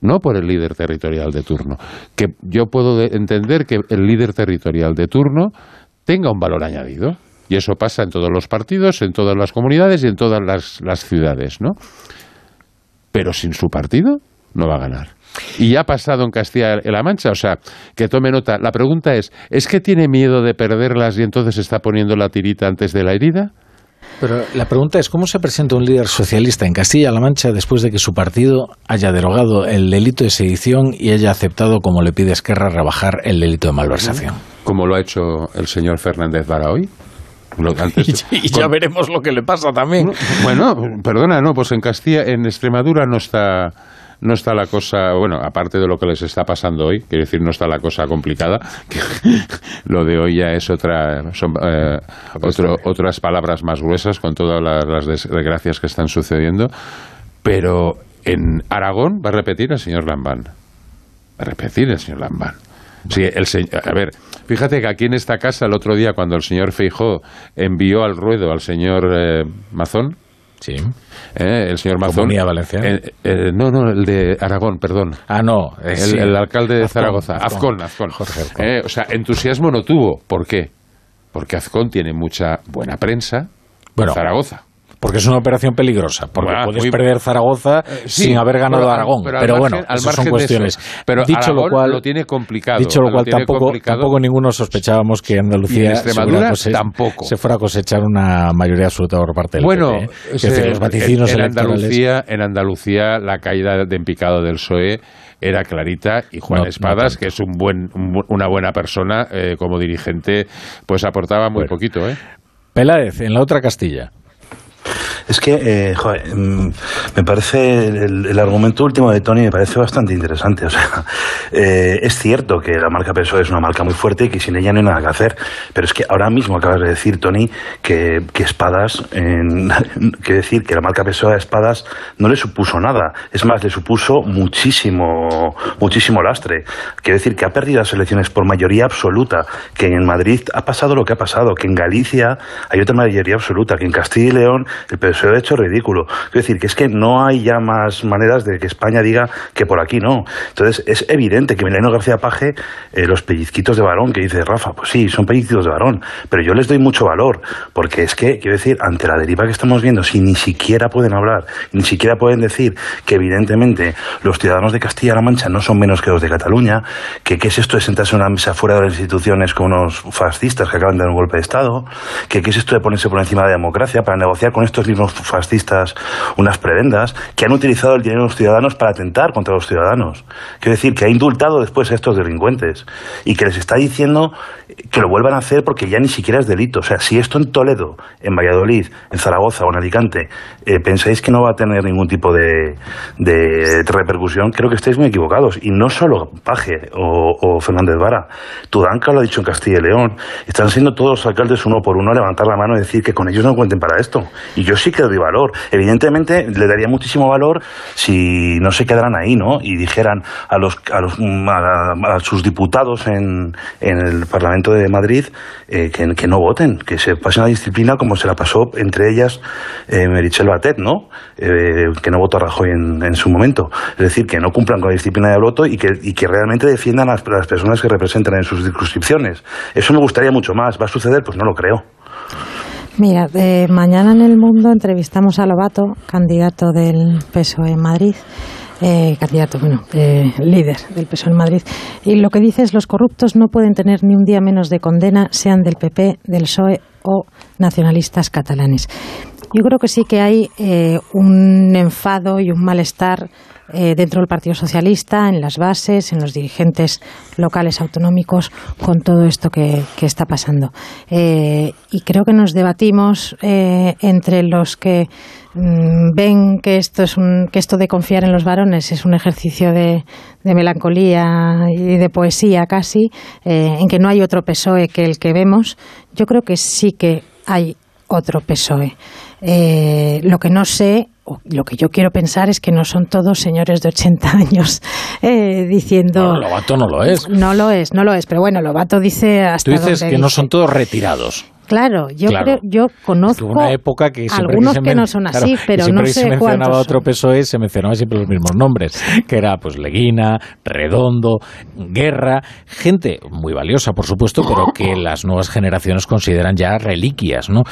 No por el líder territorial de turno. Que yo puedo entender que el líder territorial de turno tenga un valor añadido. Y eso pasa en todos los partidos, en todas las comunidades y en todas las, las ciudades, pero sin su partido no va a ganar. Y ya ha pasado en Castilla-La Mancha, o sea, que tome nota. La pregunta es, ¿es que tiene miedo de perderlas y entonces está poniendo la tirita antes de la herida? Pero la pregunta es, ¿cómo se presenta un líder socialista en Castilla-La Mancha después de que su partido haya derogado el delito de sedición y haya aceptado, como le pide Esquerra, rebajar el delito de malversación? Como lo ha hecho el señor Fernández Vara hoy. y, ya veremos lo que le pasa también. Bueno, perdona, no, pues en Castilla, en Extremadura no está no está la cosa, bueno, aparte de lo que les está pasando hoy, quiero decir, no está la cosa complicada, que lo de hoy ya es otra, son eh, otras palabras más gruesas con todas las, desgracias que están sucediendo, pero en Aragón va a repetir el señor Lambán, va a repetir el señor Lambán. Sí, el a ver, fíjate que aquí en esta casa el otro día cuando el señor Feijó envió al ruedo al señor eh, Mazón, Sí. Eh, el señor Mazón. Eh, no, no, el de Aragón, perdón. Ah, no. el, alcalde de Zaragoza. Azcón, Azcón. o sea, entusiasmo no tuvo. ¿Por qué? Porque Azcón tiene mucha buena prensa bueno, Zaragoza. Porque es una operación peligrosa, porque puedes perder Zaragoza eh, sin haber ganado Aragón. Pero, bueno, al son cuestiones. Pero dicho lo cual, lo tiene complicado. Dicho lo cual, tampoco, tampoco ninguno sospechábamos que Andalucía tampoco. se fuera a cosechar una mayoría absoluta por parte del bueno, PP. los vaticinios en, Andalucía, en Andalucía la caída de empicado del PSOE era clarita y Juan Espadas, que es un buen, una buena persona eh, como dirigente, pues aportaba muy poquito. ¿eh? Peláez, en la otra Castilla. Es que, eh, joder, mm, me parece, el, argumento último de Tony me parece bastante interesante. O sea, eh, es cierto que la marca PSOE es una marca muy fuerte y que sin ella no hay nada que hacer. Pero es que ahora mismo acabas de decir, Tony, que, Espadas, en, que decir que la marca PSOE a Espadas no le supuso nada. Es más, le supuso muchísimo, muchísimo lastre. Quiere decir que ha perdido las elecciones por mayoría absoluta, que en Madrid ha pasado lo que ha pasado, que en Galicia hay otra mayoría absoluta, que en Castilla y León el ha hecho ridículo. Es decir, que es que no hay ya más maneras de que España diga que por aquí no. Entonces, es evidente que Mileno García Paje, eh, los pellizquitos de varón que dice Rafa, pues sí, son pellizquitos de varón, pero yo les doy mucho valor, porque es que, quiero decir, ante la deriva que estamos viendo, si ni siquiera pueden hablar, ni siquiera pueden decir que evidentemente los ciudadanos de Castilla-La Mancha no son menos que los de Cataluña, que qué es esto de sentarse en una mesa fuera de las instituciones con unos fascistas que acaban de dar un golpe de Estado, que qué es esto de ponerse por encima de la democracia para negociar con estos mismos fascistas unas prebendas, que han utilizado el dinero de los ciudadanos para atentar contra los ciudadanos. Quiero decir, que ha indultado después a estos delincuentes y que les está diciendo que lo vuelvan a hacer porque ya ni siquiera es delito. O sea, si esto en Toledo, en Valladolid, en Zaragoza o en Alicante eh, pensáis que no va a tener ningún tipo de, de repercusión, creo que estáis muy equivocados. Y no solo Paje o, o Fernández Vara, Tudanca lo ha dicho en Castilla y León, están siendo todos los alcaldes uno por uno levantar la mano y decir que con ellos no cuenten para esto. Y yo sí que doy valor. Evidentemente, le daría muchísimo valor si no se quedaran ahí, ¿no? Y dijeran a los a, los, a, a sus diputados en, en, el Parlamento de Madrid eh, que, no voten, que se pasen la disciplina como se la pasó entre ellas eh, Merichel Batet, ¿no? Eh, que no votó a Rajoy en, en, su momento. Es decir, que no cumplan con la disciplina de voto y que, y que realmente defiendan las, a las personas que representan en sus circunscripciones. Eso me gustaría mucho más. ¿Va a suceder? Pues no lo creo. Mira, eh, mañana en El Mundo entrevistamos a Lobato, candidato del PSOE en Madrid. Eh, candidato, bueno, eh, líder del PSOE en Madrid. Y lo que dice es los corruptos no pueden tener ni un día menos de condena, sean del PP, del PSOE o nacionalistas catalanes. Yo creo que sí que hay eh, un enfado y un malestar eh, dentro del Partido Socialista, en las bases, en los dirigentes locales autonómicos, con todo esto que, que está pasando. Eh, y creo que nos debatimos eh, entre los que mm, ven que esto es un, que esto de confiar en los varones es un ejercicio de, melancolía y de poesía casi, eh, en que no hay otro PSOE que el que vemos. Yo creo que sí que hay otro PSOE. Eh, lo que no sé, o lo que yo quiero pensar es que no son todos señores de 80 años eh, diciendo. Bueno, Lobato no lo es. No lo es, no lo es. Pero bueno, Lobato dice hasta. Tú dices que dice. no son todos retirados. Claro, yo Claro. creo, yo conozco una época que algunos que, se que men- no son así, claro, pero no sé se mencionaba otro PSOE se mencionaba siempre los mismos nombres, que era pues Leguina, Redondo, Guerra, gente muy valiosa por supuesto, pero que las nuevas generaciones consideran ya reliquias, ¿no?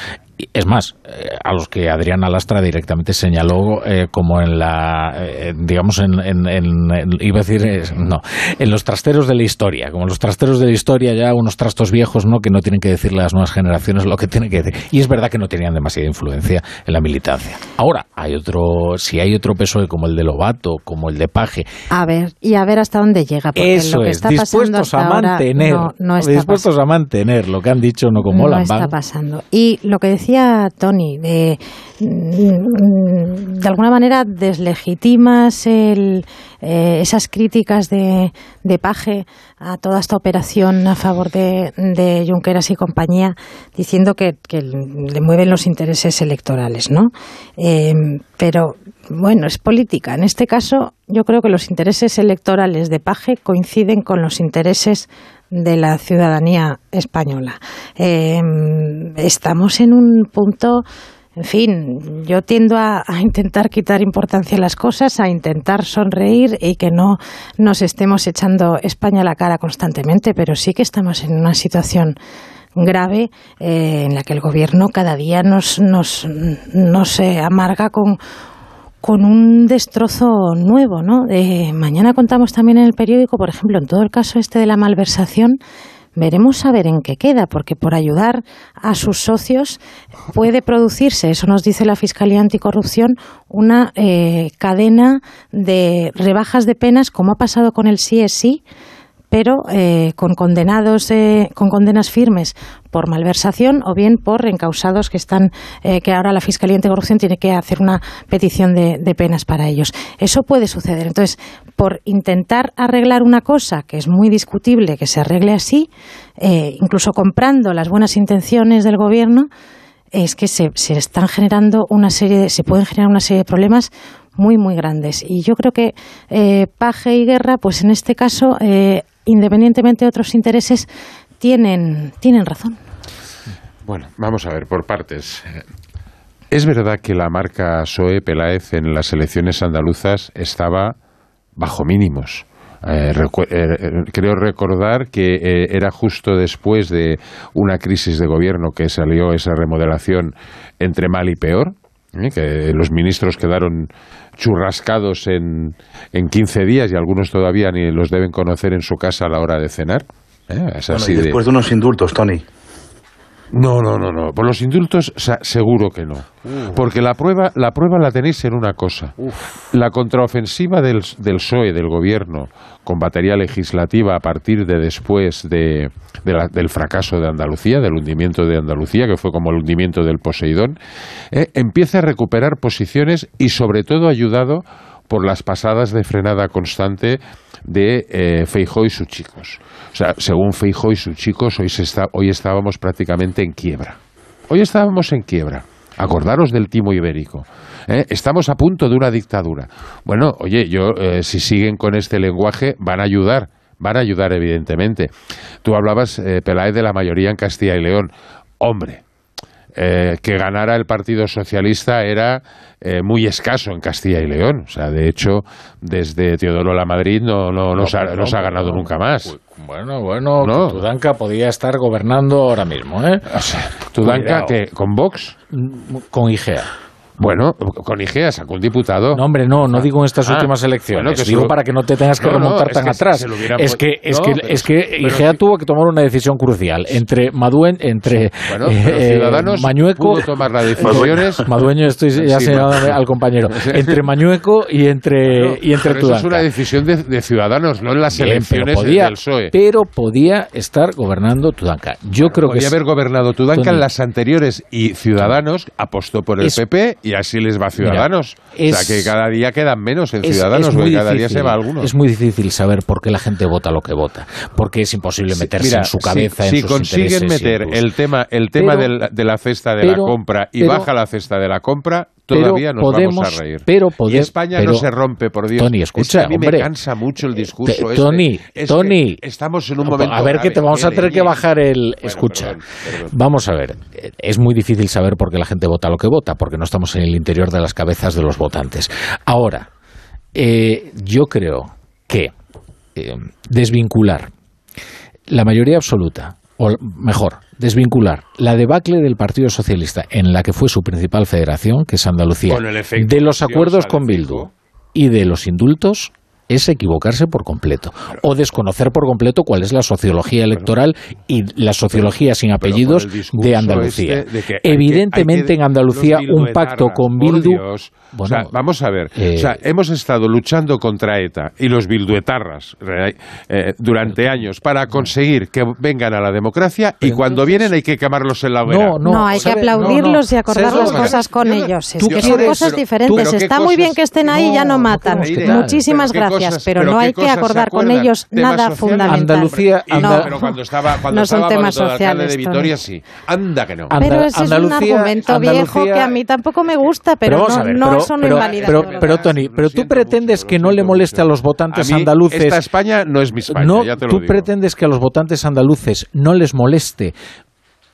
Es más, eh, a los que Adrián Alastra directamente señaló eh, como en la, eh, digamos, en, en- en- en- iba a decir, eh, no, en los trasteros de la historia, como los trasteros de la historia ya unos trastos viejos, ¿no? Que no tienen que decirle a las nuevas generaciones lo que tienen que decir. Y es verdad que no tenían demasiada influencia en la militancia. Ahora, hay otro, si hay otro PSOE como el de Lobato, como el de Paje, A ver, y a ver hasta dónde llega, porque eso lo que es, está pasando dispuestos a ahora mantener, no, no está dispuestos a mantener lo que han dicho, no como no Hollande. está pasando. Y lo que decía Tony, de, mm, de alguna manera deslegitimas el, eh, esas críticas de, de Paje a toda esta operación a favor de, de Junqueras y compañía, diciendo que, que le mueven los intereses electorales, ¿no? Eh, pero bueno, es política. En este caso, yo creo que los intereses electorales de Paje coinciden con los intereses de la ciudadanía española. Eh, estamos en un punto, en fin, yo tiendo a, a intentar quitar importancia a las cosas, a intentar sonreír y que no nos estemos echando España a la cara constantemente, pero sí que estamos en una situación grave eh, en la que el gobierno cada día nos, nos, nos eh, amarga con con un destrozo nuevo, ¿no? Eh, mañana contamos también en el periódico, por ejemplo, en todo el caso este de la malversación, veremos a ver en qué queda, porque por ayudar a sus socios puede producirse, eso nos dice la Fiscalía Anticorrupción, una eh, cadena de rebajas de penas, como ha pasado con el CSI, pero eh, con condenados eh, con condenas firmes por malversación o bien por encausados que están eh, que ahora la fiscalía anticorrupción tiene que hacer una petición de, penas para ellos. Eso puede suceder. Entonces por intentar arreglar una cosa que es muy discutible que se arregle así eh, incluso comprando las buenas intenciones del gobierno es que se, se están generando una serie de, se pueden generar una serie de problemas muy muy grandes. Y yo creo que eh, Paje y Guerra pues en este caso eh, independientemente de otros intereses tienen tienen razón Bueno, vamos a ver, por partes. Eh, Es verdad que la marca PSOE Peláez en las elecciones andaluzas estaba bajo mínimos. Eh, eh, creo recordar que eh, era justo después de una crisis de gobierno que salió esa remodelación entre mal y peor, que los ministros quedaron churrascados en, en 15 días y algunos todavía ni los deben conocer en su casa a la hora de cenar. y después de unos indultos, Tony. No, no, no, no. Por los indultos seguro que no. Porque la prueba, la prueba la tenéis en una cosa. La contraofensiva del, del PSOE, del gobierno, con batería legislativa a partir de después de, del fracaso de Andalucía, del hundimiento de Andalucía, que fue como el hundimiento del Poseidón, eh, empieza a recuperar posiciones y sobre todo ayudado por las pasadas de frenada constante de eh, y sus chicos. O sea, según Feijó y sus chicos, hoy, se está, hoy estábamos prácticamente en quiebra. Hoy estábamos en quiebra. Acordaros del timo ibérico. ¿eh? Estamos a punto de una dictadura. Bueno, oye, yo eh, si siguen con este lenguaje van a ayudar, van a ayudar evidentemente. Tú hablabas, eh, Peláez, de la mayoría en Castilla y León. Hombre, eh, que ganara el Partido Socialista era eh, muy escaso en Castilla y León. O sea, de hecho, desde Teodoro La Madrid no, no, no, se, ha, ganado nunca más. Bueno, bueno, Tudanca podía estar gobernando ahora mismo, ¿eh? Tudanca, que ¿con Vox? Con IGEA. Bueno, con IGEA sacó un diputado. No, hombre, no, no digo en estas ah, últimas elecciones. digo para que no te tengas que remontar tan atrás. Es que, es que, es que IGEA tuvo que tomar una decisión crucial entre Maduen, entre bueno, eh, Ciudadanos Mañueco. Pudo tomar las decisiones. Madueño, estoy ya sí, al compañero. Entre Mañueco y entre, y entre pero Eso es una decisión de, Ciudadanos, no en las elecciones podía, del PSOE. Pero podía estar gobernando Tudanca. Yo creo podía que. Podía haber gobernado Tudanca en las anteriores y Ciudadanos apostó por el PP y así les va a Ciudadanos. o sea, que cada día quedan menos en Ciudadanos, porque cada día se va alguno. Es muy difícil saber por qué la gente vota lo que vota, porque es imposible meterse en su cabeza. Si, en sus consiguen meter el tema, el tema de la cesta de la compra y baja la cesta de la compra, todavía nos vamos a reír. Pero y España no se rompe, por Dios. Tony, escucha, a mí me cansa mucho el discurso Tony, Tony, estamos en un momento A ver que te vamos a tener que bajar el... escucha, vamos a ver. Es muy difícil saber por qué la gente vota lo que vota, porque no estamos en el interior de las cabezas de los votantes. Ahora, eh, yo creo que eh, desvincular la mayoría absoluta o mejor, desvincular la debacle del Partido Socialista, en la que fue su principal federación, que es Andalucía, de los acuerdos con Bildu y de los indultos, es equivocarse por completo o desconocer por completo cuál es la sociología electoral y la sociología sin apellidos de Andalucía. Este Evidentemente en Andalucía un pacto con Bildu... vamos a ver, eh, hemos estado luchando contra ETA y los bilduetarras eh, durante años para conseguir que vengan a la democracia y cuando vienen hay que quemarlos en la hoguera. No, no, hay que aplaudirlos y acordar las cosas con ellos. Es que son cosas diferentes. Está muy bien que estén ahí y ya no matan. Muchísimas gracias pero, no hay que acordar con ellos nada fundamental. Andalucía, no, pero cuando estaba, cuando son temas sociales. de Vitoria, sí. Anda que no. pero ese es un argumento viejo que a mí tampoco me gusta, pero, no, ver, no, eso no invalida. Pero, pero, Tony, pero tú pretendes que no le moleste a los votantes andaluces. Esta España no es mi España, no, ya te lo Tú pretendes que a los votantes andaluces no les moleste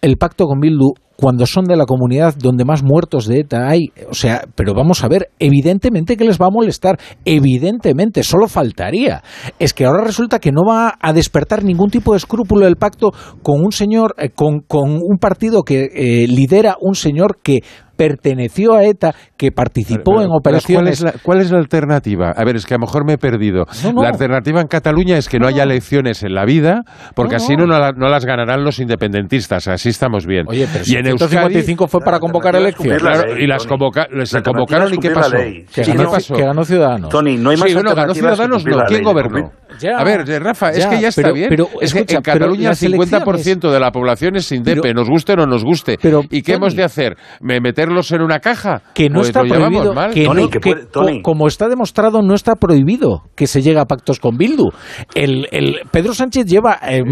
el pacto con Bildu cuando son de la comunidad donde más muertos de ETA hay. O sea, pero vamos a ver, evidentemente que les va a molestar, evidentemente, solo faltaría. Es que ahora resulta que no va a despertar ningún tipo de escrúpulo el pacto con un señor, eh, con, con, un partido que eh, lidera un señor que perteneció a ETA, que participó en operaciones. ¿cuál es, la, ¿cuál es, la, alternativa? A ver, es que a lo mejor me he perdido. La alternativa en Cataluña es que no, haya elecciones en la vida, porque así no, no, las ganarán los independentistas. Así estamos bien. Oye, pero y en 155 fue para convocar elecciones. y las convoca se convocaron y ¿qué pasó? Que ganó, que ganó Ciudadanos. Tony, no hay más sí, bueno, ganó Ciudadanos, no. ¿Quién gobernó? A ver, Rafa, es que ya está bien. Pero, es que en Cataluña el 50% de la población es indepe, nos guste o no nos guste. ¿Y qué hemos de hacer? ¿Meterlos en una caja? Que no pues está prohibido. Que, como está demostrado, no está prohibido que se llegue a pactos con Bildu. El, el Pedro Sánchez lleva eh,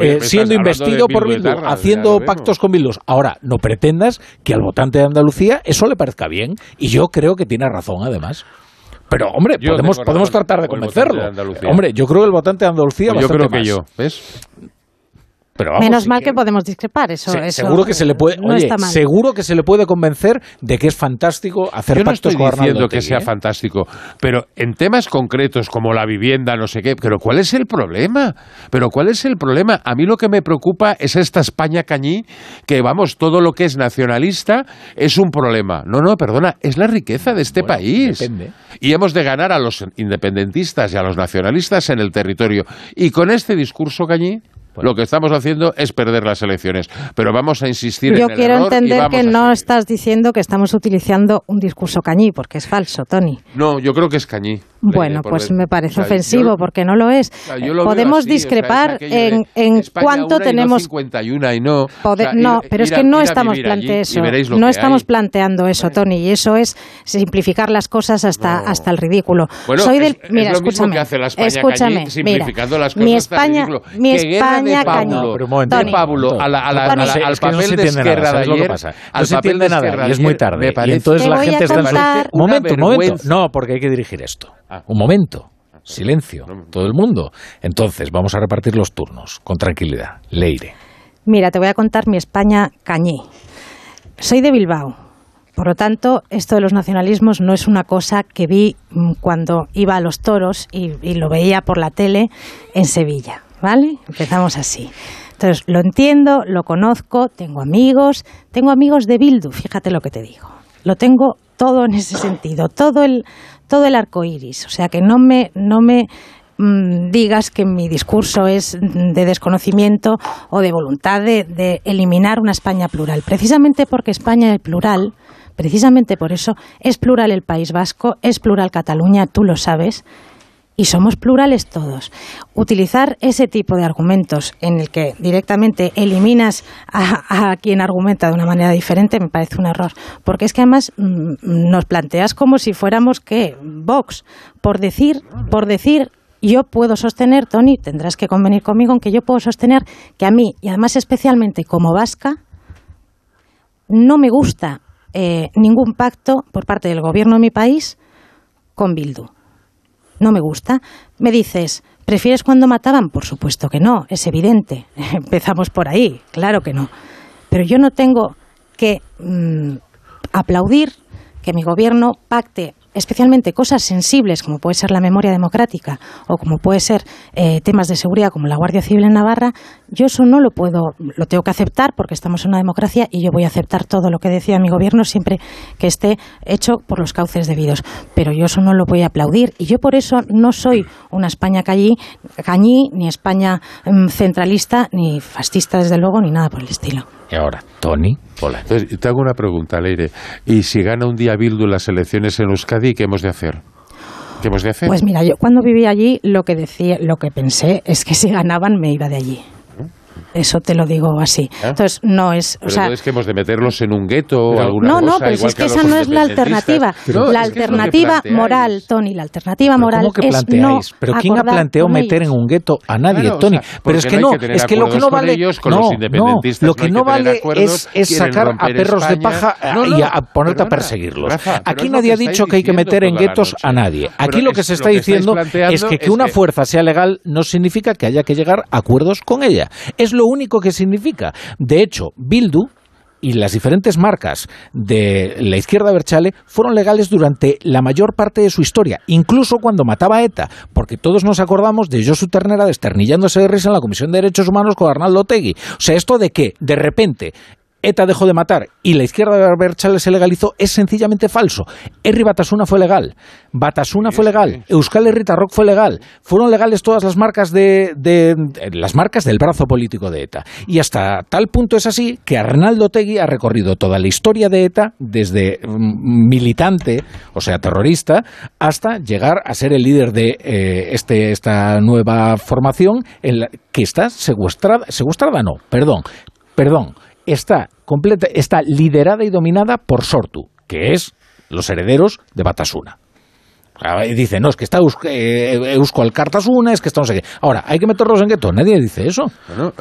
eh, siendo investido por Bildu, haciendo pactos con Bildu. Ahora, no pretendas que al votante de Andalucía eso le parezca bien. Y yo creo que tiene razón, además. Pero, hombre, podemos, podemos tratar de convencerlo. hombre, yo creo que el votante de Andalucía... Pues yo creo que yo, ¿ves? Pero vamos, Menos si mal que podemos discrepar, eso, Se- eso seguro que se le puede, no oye, seguro que se le puede convencer de que es fantástico hacer Yo no pactos estoy diciendo que sea ¿eh? fantástico, pero en temas concretos como la vivienda, no sé qué, pero ¿cuál es el problema? Pero ¿cuál es el problema? A mí lo que me preocupa es esta España cañí, que vamos, todo lo que es nacionalista es un problema. No, no, perdona, es la riqueza de este país. depende. Y hemos de ganar a los independentistas y a los nacionalistas en el territorio. Y con este discurso cañí, lo que estamos haciendo es perder las elecciones. Pero vamos a insistir Yo en el quiero error y entender vamos que no estás diciendo que estamos utilizando un discurso cañí, porque es falso, Tony. No, yo creo que es cañí. Bueno, pues ver. me parece O sea, ofensivo yo- porque no lo es. o sea, lo Podemos así, o sea, es discrepar en, en España cuánto una y tenemos. No 51 y no. Poder- no, ir- pero es ir que a- no estamos planteando eso. lo No que estamos hay. planteando eso, Tony, y eso es simplificar las cosas hasta, hasta el ridículo. Bueno, Soy es- del, es mira, lo mismo escúchame, que hace la España escúchame, cañí, simplificando mira, las cosas mi hasta el España, ridículo. mi Que guerra de España Pablo, cañí. Pero un momento, de Pablo a la- a la- Tony, a la- Es al que no se papel de entiende nada, Esquerra de ¿sabes lo que ayer, pasa? No al se papel entiende de nada Esquerra y es muy tarde. Y entonces la gente está... Un momento, un momento. No, porque hay que dirigir esto. Un momento. Silencio. Todo el mundo. Entonces, vamos a repartir los turnos. Con tranquilidad. Leire. Mira, te voy a contar mi España cañí. Soy de Bilbao. Por lo tanto, esto de los nacionalismos no es una cosa que vi mm, cuando iba a los toros y, y lo veía por la tele en Sevilla. ¿Vale? Empezamos así. Entonces, lo entiendo, lo conozco, tengo amigos, tengo amigos de Bildu, fíjate lo que te digo. Lo tengo todo en ese sentido, todo el, todo el arco iris. O sea que no me, no me mm, digas que mi discurso es de desconocimiento o de voluntad de, de eliminar una España plural. Precisamente porque España es plural, precisamente por eso es plural el País Vasco, es plural Cataluña, tú lo sabes. Y somos plurales todos. Utilizar ese tipo de argumentos en el que directamente eliminas a, quien argumenta de una manera diferente me parece un error. Porque es que además mm, nos planteas como si fuéramos, ¿qué? Vox. Por decir, por decir yo puedo sostener, Tony, tendrás que convenir conmigo en que yo puedo sostener que a mí, y además especialmente como vasca, no me gusta eh, ningún pacto por parte del gobierno de mi país con Bildu. No me gusta. Me dices, ¿prefieres cuando mataban? Por supuesto que no, es evidente. Empezamos por ahí, claro que no. Pero yo no tengo que mm, aplaudir que mi gobierno pacte especialmente cosas sensibles como puede ser la memoria democrática o como puede ser eh, temas de seguridad como la Guardia Civil en Navarra, yo eso no lo puedo, lo tengo que aceptar porque estamos en una democracia y yo voy a aceptar todo lo que decida mi gobierno siempre que esté hecho por los cauces debidos. Pero yo eso no lo voy a aplaudir y yo por eso no soy una España cañí, cañí ni España mm, centralista, ni fascista desde luego, ni nada por el estilo. Y ahora, Tony. Hola. Entonces, te hago una pregunta, Leire. ¿Y si gana un día Bildu las elecciones en Euskadi, qué hemos de hacer? ¿Qué hemos de hacer? Pues mira, yo cuando viví allí lo que decía, lo que pensé es que si ganaban me iba de allí. Eso te lo digo así. ¿Eh? Entonces no es, Pero o sea, entonces que hemos de meterlos en un gueto o Pero- alguna no, cosa, no, pero si igual es que esa no es la alternativa. No, la es es alternativa moral, Tony, la alternativa Pero moral ¿Cómo que es no planteáis? ¿Pero quién ha planteado meter en un gueto a nadie, Claro, o Tony? sea, pero es que no no, que es que lo que no con vale. ellos, con no, los independentistas no, lo no que no vale acuerdos, es, es sacar a perros de paja No, y no, a ponerte a perseguirlos. Rafa, pero Aquí es nadie ha dicho que hay que meter en guetos a nadie. Aquí Pero lo que es- se está diciendo es que que es una fuerza sea legal no significa que haya que llegar a acuerdos con ella. Es lo único que significa. De hecho, Bildu y las diferentes marcas de la izquierda Berchale fueron legales durante la mayor parte de su historia, incluso cuando mataba a ETA, porque todos nos acordamos de Josu Ternera desternillándose de risa en la Comisión de Derechos Humanos con Arnaldo Otegui. O sea, esto de que de repente ETA dejó de matar y la izquierda de Berchale se legalizó es sencillamente falso. Herri Batasuna fue legal, Batasuna fue legal, Euskal Herritarrok fue legal, fueron legales todas las marcas de, de- de- las marcas del brazo político de ETA. Y hasta tal punto es así que Arnaldo Tegui ha recorrido toda la historia de ETA desde mm, militante, o sea, terrorista, hasta llegar a ser el líder de eh, este, esta nueva formación en la que está secuestrada, secuestrada no, perdón, perdón, está completa, está liderada y dominada por Sortu, que es los herederos de Batasuna. Y dice, no, es que está Eusko, eh, Eusko Alkartasuna, es que está no sé qué. Ahora, ¿hay que meterlos en gueto? Nadie dice eso.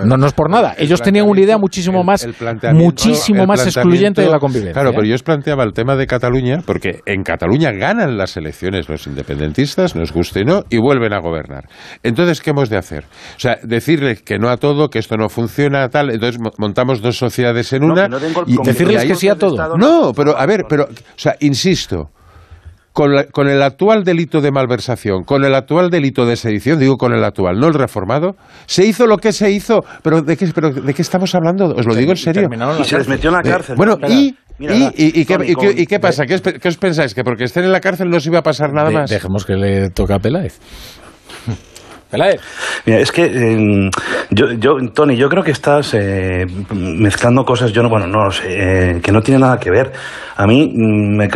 no, no es por nada. Ellos tenían una idea muchísimo más, muchísimo más excluyente de la convivencia. Claro, pero yo os planteaba el tema de Cataluña, porque en Cataluña ganan las elecciones los independentistas, nos guste o no, y vuelven a gobernar. Entonces, ¿qué hemos de hacer? O sea, decirles que no a todo, que esto no funciona, tal. Entonces montamos dos sociedades en una. y decirles que sí a todo. No, pero a ver, pero, o sea, insisto con, el actual delito de malversación, con el actual delito de sedición, digo con el actual, no el reformado, se hizo lo que se hizo, pero ¿de qué, pero ¿de qué estamos hablando? Os lo digo en serio. Y se les metió en la cárcel. bueno, y... ¿Y, qué, pasa? ¿Qué os, pensáis? ¿Que porque estén en la cárcel no se iba a pasar nada más? Dejemos que le toca a Peláez. Mira, es que em, yo, yo, Tony, yo creo que estás eh, mezclando cosas, yo no, bueno, no sé, eh, que no tiene nada que ver. A mí mm, me,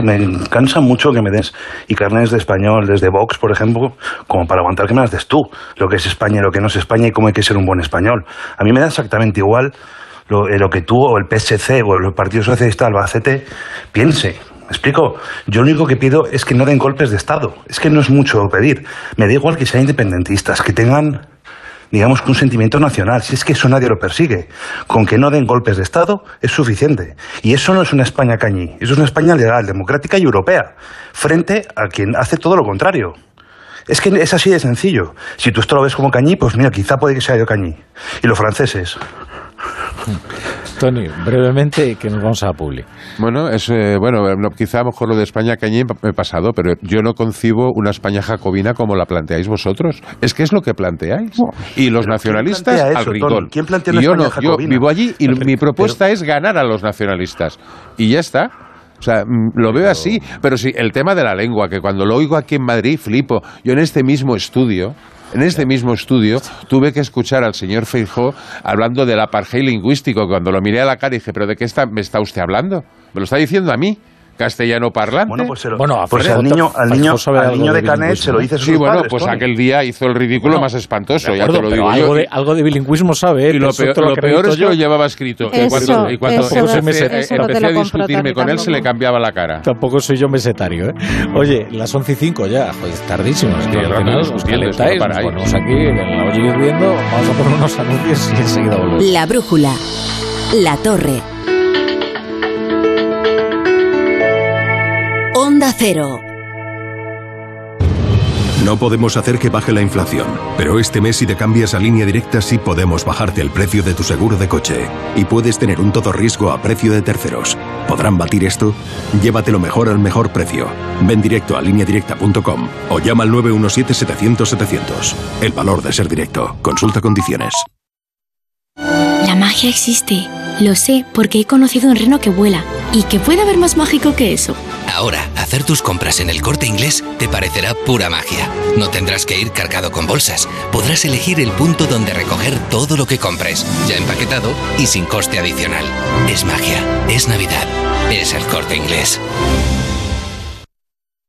cansa mucho que me des y carnes de español desde Vox, por ejemplo, como para aguantar que me las des tú, lo que es España y lo que no es España y cómo hay que ser un buen español. A mí me da exactamente igual lo, eh, lo que tú o el PSC o el Partido Socialista Albacete piense. ¿Me explico? Yo lo único que pido es que no den golpes de Estado. Es que no es mucho pedir. Me da igual que sean independentistas, que tengan, digamos, un sentimiento nacional. Si es que eso nadie lo persigue. Con que no den golpes de Estado es suficiente. Y eso no es una España cañí. Eso es una España legal, democrática y europea. Frente a quien hace todo lo contrario. Es que es así de sencillo. Si tú esto lo ves como cañí, pues mira, quizá puede que sea yo cañí. Y los franceses. Tony, brevemente, que nos vamos a Publi. Bueno, es, eh, bueno, quizá a lo mejor lo de España cañí me he pasado, pero yo no concibo una España jacobina como la planteáis vosotros. Es que es lo que planteáis. y los nacionalistas al rincón. ¿Quién plantea una yo España no, Yo vivo allí y mi propuesta es ganar a los nacionalistas. Y ya está. O sea, mm, lo veo así. Pero sí, el tema de la lengua, que cuando lo oigo aquí en Madrid flipo. Yo en este mismo estudio en este mismo estudio tuve que escuchar al señor Feijó hablando del apartheid lingüístico. Cuando lo miré a la cara dije, ¿pero de qué está, me está usted hablando? ¿Me lo está diciendo a mí? Castellano parlante. Bueno, pues, pues al niño, al niño, al niño de Canet se lo dice Sí, bueno, pues aquel día hizo el ridículo más espantoso, ya te lo digo algo De, algo de bilingüismo sabe, ¿eh? Y lo peor, lo peor es que lo llevaba escrito. y cuando, y cuando empecé, a discutirme con él, se le cambiaba la cara. Tampoco soy yo mesetario, ¿eh? Oye, las 11 y 5 ya, joder, es tardísimo. Es que al final os calentáis, nos ponemos aquí en la olla viendo, vamos a poner unos anuncios y enseguida volvemos. La brújula, la torre Onda Cero. No podemos hacer que baje la inflación, pero este mes si te cambias a línea directa sí podemos bajarte el precio de tu seguro de coche y puedes tener un todo riesgo a precio de terceros. ¿Podrán batir esto? Llévatelo mejor al mejor precio. Ven directo a lineadirecta.com o llama al 917-700-700. El valor de ser directo. Consulta condiciones. La magia existe. Lo sé porque he conocido un reno que vuela. ¿Y que puede haber más mágico que eso? Ahora, hacer tus compras en el corte inglés te parecerá pura magia. No tendrás que ir cargado con bolsas. Podrás elegir el punto donde recoger todo lo que compres, ya empaquetado y sin coste adicional. Es magia, es Navidad, es el corte inglés.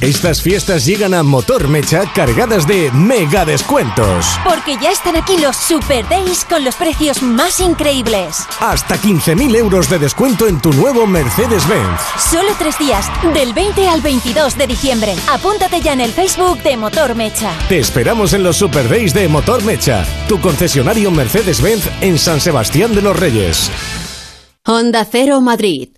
Estas fiestas llegan a Motor Mecha cargadas de mega descuentos. Porque ya están aquí los Super Days con los precios más increíbles. Hasta 15.000 euros de descuento en tu nuevo Mercedes-Benz. Solo tres días, del 20 al 22 de diciembre. Apúntate ya en el Facebook de Motor Mecha. Te esperamos en los Super Days de Motor Mecha, tu concesionario Mercedes-Benz en San Sebastián de los Reyes. Honda Cero Madrid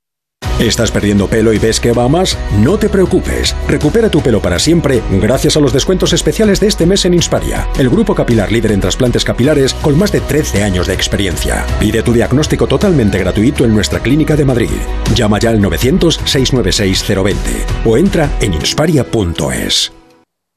¿Estás perdiendo pelo y ves que va más? No te preocupes. Recupera tu pelo para siempre gracias a los descuentos especiales de este mes en Insparia, el grupo capilar líder en trasplantes capilares con más de 13 años de experiencia. Pide tu diagnóstico totalmente gratuito en nuestra clínica de Madrid. Llama ya al 900-696-020 o entra en insparia.es.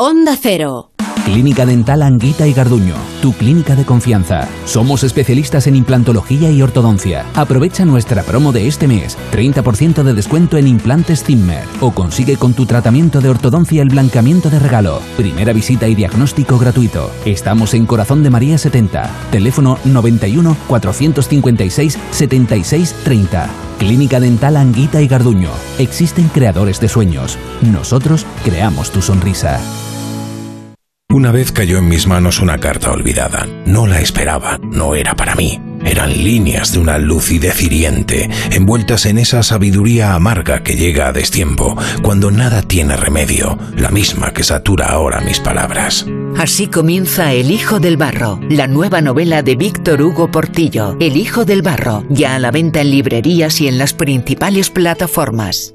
Onda Cero. Clínica Dental Anguita y Garduño, tu clínica de confianza. Somos especialistas en implantología y ortodoncia. Aprovecha nuestra promo de este mes, 30% de descuento en implantes Zimmer o consigue con tu tratamiento de ortodoncia el blancamiento de regalo. Primera visita y diagnóstico gratuito. Estamos en Corazón de María 70, teléfono 91 456 76 30. Clínica Dental Anguita y Garduño. Existen creadores de sueños. Nosotros creamos tu sonrisa. Una vez cayó en mis manos una carta olvidada. No la esperaba, no era para mí. Eran líneas de una lucidez hiriente, envueltas en esa sabiduría amarga que llega a destiempo, cuando nada tiene remedio, la misma que satura ahora mis palabras. Así comienza El Hijo del Barro, la nueva novela de Víctor Hugo Portillo. El Hijo del Barro, ya a la venta en librerías y en las principales plataformas.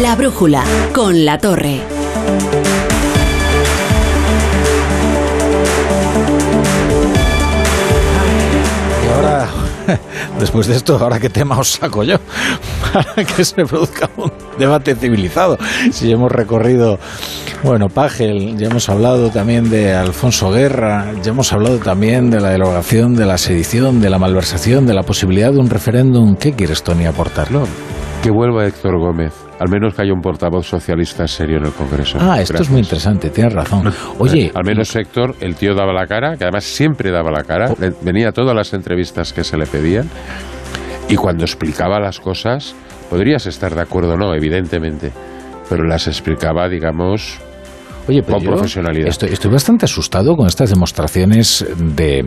La brújula con la torre. Y ahora, después de esto, ¿ahora qué tema os saco yo? Para que se produzca un debate civilizado. Si hemos recorrido, bueno, Pagel, ya hemos hablado también de Alfonso Guerra, ya hemos hablado también de la derogación, de la sedición, de la malversación, de la posibilidad de un referéndum. ¿Qué quieres, Tony, aportarlo? Que vuelva Héctor Gómez. Al menos que haya un portavoz socialista serio en el Congreso. Ah, esto es muy interesante, tienes razón. Oye. Al menos Héctor, el tío daba la cara, que además siempre daba la cara. Oh. Venía a todas las entrevistas que se le pedían. Y cuando explicaba las cosas, Podrías estar de acuerdo o no, evidentemente, pero las explicaba, digamos, Oye, pero con yo profesionalidad. Estoy, estoy bastante asustado con estas demostraciones de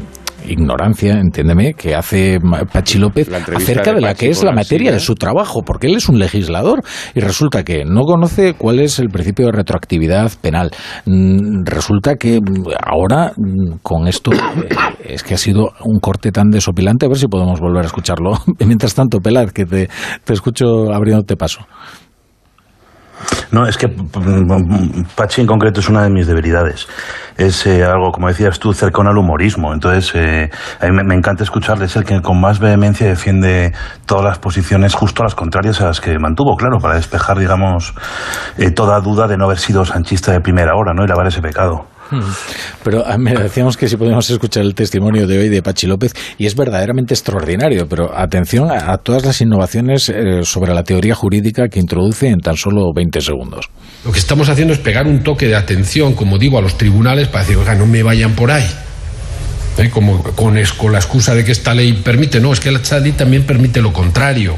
ignorancia, entiéndeme, que hace Pachi López acerca de de la Pachi que es la materia de su trabajo, porque él es un legislador y resulta que no conoce cuál es el principio de retroactividad penal. Mm, Resulta que mm, ahora mm, con esto eh, es que ha sido un corte tan desopilante, a ver si podemos volver a escucharlo. Mientras tanto, Pelad, que te, te escucho abriéndote paso. No, es que Pachi en concreto es una de mis debilidades. Es eh, algo, como decías tú, cercano al humorismo. Entonces, eh, a mí me, me encanta escucharle. Es el que con más vehemencia defiende todas las posiciones justo las contrarias a las que mantuvo, claro, para despejar, digamos, eh, toda duda de no haber sido sanchista de primera hora, ¿no? Y lavar ese pecado. Pero ah, mira, decíamos que si podemos escuchar el testimonio de hoy de Pachi López, y es verdaderamente extraordinario, pero atención a, todas las innovaciones eh, sobre la teoría jurídica que introduce en tan solo 20 segundos. Lo que estamos haciendo es pegar un toque de atención, como digo, a los tribunales para decir, oiga, no me vayan por ahí. ¿Eh? Como con, la excusa de que esta ley permite. No, es que esta ley también permite lo contrario.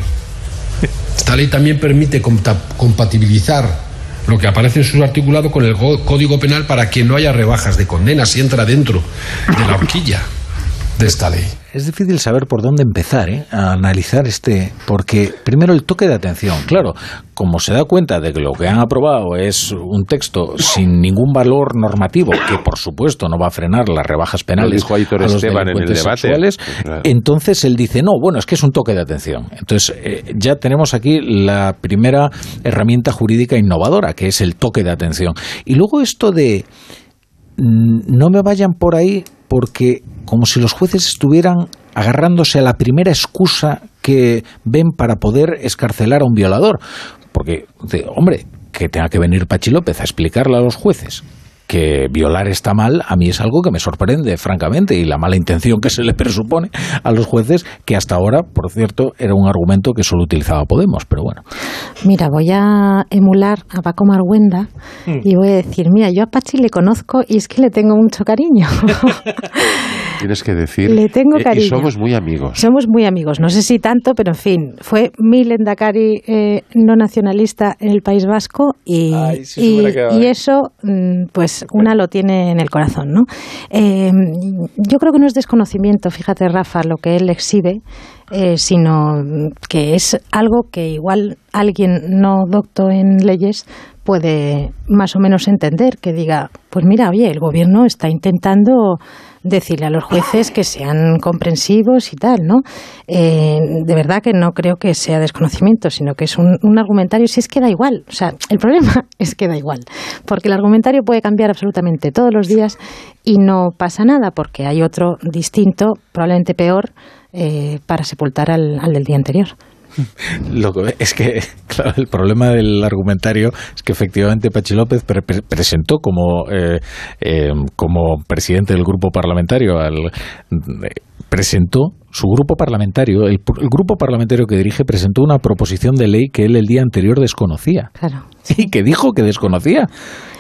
Esta ley también permite compatibilizar lo que aparece en su articulado con el go- Código Penal para que no haya rebajas de condena si entra dentro de la horquilla de esta ley. Es difícil saber por dónde empezar ¿eh? a analizar este, porque primero el toque de atención, claro, como se da cuenta de que lo que han aprobado es un texto sin ningún valor normativo, que por supuesto no va a frenar las rebajas penales dijo Aitor a los Esteban en el debate. sexuales, claro. entonces él dice, no, bueno, es que es un toque de atención. Entonces eh, ya tenemos aquí la primera herramienta jurídica innovadora, que es el toque de atención. Y luego esto de mm, no me vayan por ahí porque como si los jueces estuvieran agarrándose a la primera excusa que ven para poder escarcelar a un violador. Porque, hombre, que tenga que venir Pachi López a explicarle a los jueces que violar está mal, a mí es algo que me sorprende, francamente, y la mala intención que se le presupone a los jueces, que hasta ahora, por cierto, era un argumento que solo utilizaba Podemos, pero bueno. Mira, voy a emular a Paco Marguenda y voy a decir, mira, yo a Pachi le conozco y es que le tengo mucho cariño. Tienes que decir. Le tengo eh, cariño. Y somos muy amigos. Somos muy amigos, no sé si tanto, pero en fin, fue mi Lendakari eh, no nacionalista en el País Vasco y, Ay, sí, se y- eso, mm, pues una lo tiene en el corazón, ¿no? Eh, yo creo que no es desconocimiento, fíjate Rafa, lo que él exhibe, eh, sino que es algo que igual alguien no docto en leyes puede más o menos entender, que diga, pues mira, oye, el gobierno está intentando decirle a los jueces que sean comprensivos y tal, ¿no? Eh, de verdad que no creo que sea desconocimiento, sino que es un, un argumentario, si es que da igual, o sea, el problema es que da igual, porque el argumentario puede cambiar absolutamente todos los días y no pasa nada, porque hay otro distinto, probablemente peor, eh, para sepultar al, al del día anterior. Lo que es que, claro, el problema del argumentario es que efectivamente Pachi López pre- pre- presentó como, eh, eh, como presidente del grupo parlamentario al. eh, presentó su grupo parlamentario, el, el grupo parlamentario que dirige presentó una proposición de ley que él el día anterior desconocía. Claro. Y que dijo que desconocía,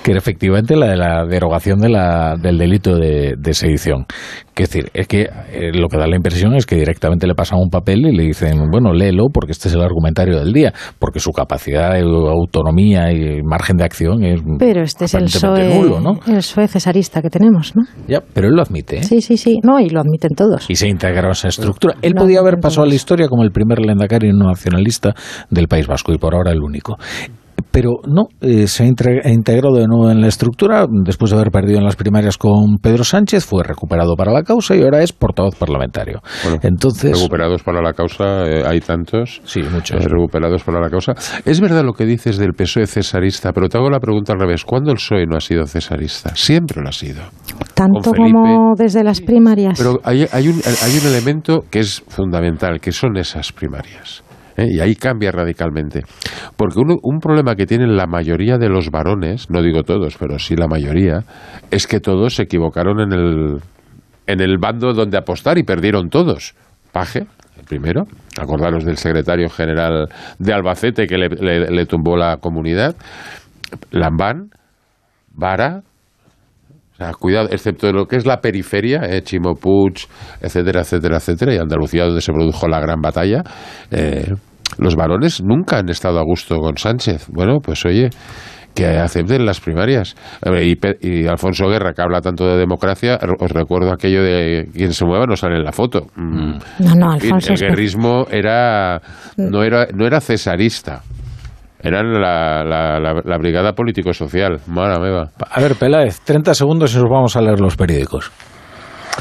que era efectivamente la de la derogación de la, del delito de, de sedición. Que es decir, es que eh, lo que da la impresión es que directamente le pasan un papel y le dicen, bueno, léelo porque este es el argumentario del día, porque su capacidad, eh, autonomía y margen de acción es Pero este es el PSOE, nulo, ¿no? el PSOE cesarista que tenemos, ¿no? Ya, pero él lo admite, ¿eh? Sí, sí, sí, no, y lo admiten todos. y se integró a esa estructura. Él Lo podía haber pasado a la todos. historia como el primer lendakari no nacionalista del País Vasco y por ahora el único. Pero no, eh, se ha integrado de nuevo en la estructura, después de haber perdido en las primarias con Pedro Sánchez, fue recuperado para la causa y ahora es portavoz parlamentario. Entonces, Recuperados para la causa, eh, hay tantos. Sí, muchos. eh, recuperados para la causa. Es verdad lo que dices del PSOE cesarista, pero te hago la pregunta al revés. ¿Cuándo el PSOE no ha sido cesarista? Siempre lo ha sido. Tanto como desde las primarias. Pero hay, hay, un, hay un elemento que es fundamental, que son esas primarias. ¿Eh? Y ahí cambia radicalmente. Porque uno- un problema que tienen la mayoría de los varones, no digo todos, pero sí la mayoría, es que todos se equivocaron en el, en el bando donde apostar y perdieron todos. Paje, el primero, acordaros del secretario general de Albacete que le, le- tumbó la comunidad, Lambán, Vara, o sea, cuidado, excepto lo que es la periferia, eh, Chimo Puig, etcétera, etcétera, etcétera, y Andalucía, donde se produjo la gran batalla, eh, los varones nunca han estado a gusto con Sánchez. Bueno, pues oye, que acepten las primarias. Y, Alfonso Guerra, que habla tanto de democracia, os recuerdo aquello de quien se mueva no sale en la foto. Mm. No, no, Alfonso. El guerrismo era, no, era, no era cesarista. Era la, la, brigada político-social. Mara, A ver, Peláez, 30 segundos y nos vamos a leer los periódicos.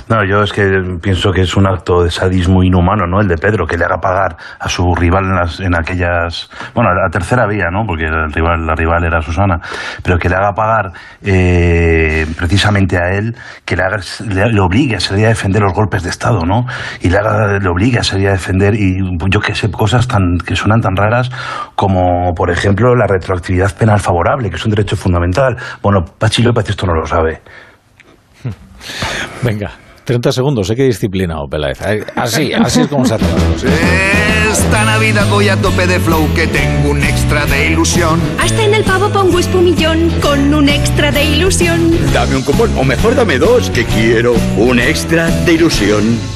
No, yo es que pienso que es un acto de sadismo inhumano, ¿no? El de Pedro, que le haga pagar a su rival en, las, en aquellas. Bueno, la tercera vía, ¿no? Porque el rival, la rival era Susana. Pero que le haga pagar eh, precisamente a él, que le, haga, le, obligue a salir a defender los golpes de Estado, ¿no? Y le, haga, le obligue a salir a defender, y yo que sé, cosas tan, que suenan tan raras como, por ejemplo, la retroactividad penal favorable, que es un derecho fundamental. Bueno, Pachi López esto no lo sabe. Venga. 30 segundos, ¿eh? Qué disciplinado, Peláez. Así, así es como se hace Esta Navidad voy a tope de flow que tengo un extra de ilusión. Hasta en el pavo pongo espumillón con un extra de ilusión. Dame un cupón, o mejor dame dos, que quiero un extra de ilusión.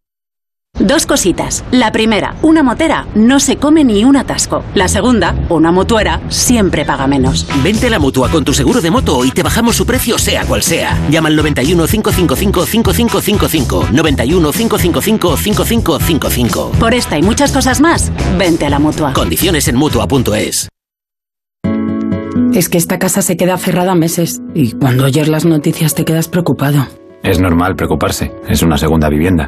Dos cositas. La primera, una motera no se come ni un atasco. La segunda, una mutuera siempre paga menos. Vente a la mutua con tu seguro de moto y te bajamos su precio sea cual sea. Llama al 91 555 5555. 91 555 5555. Por esta y muchas cosas más, vente a la mutua. Condiciones en mutua.es. Es que esta casa se queda cerrada meses y cuando oyes las noticias te quedas preocupado. Es normal preocuparse, es una segunda vivienda.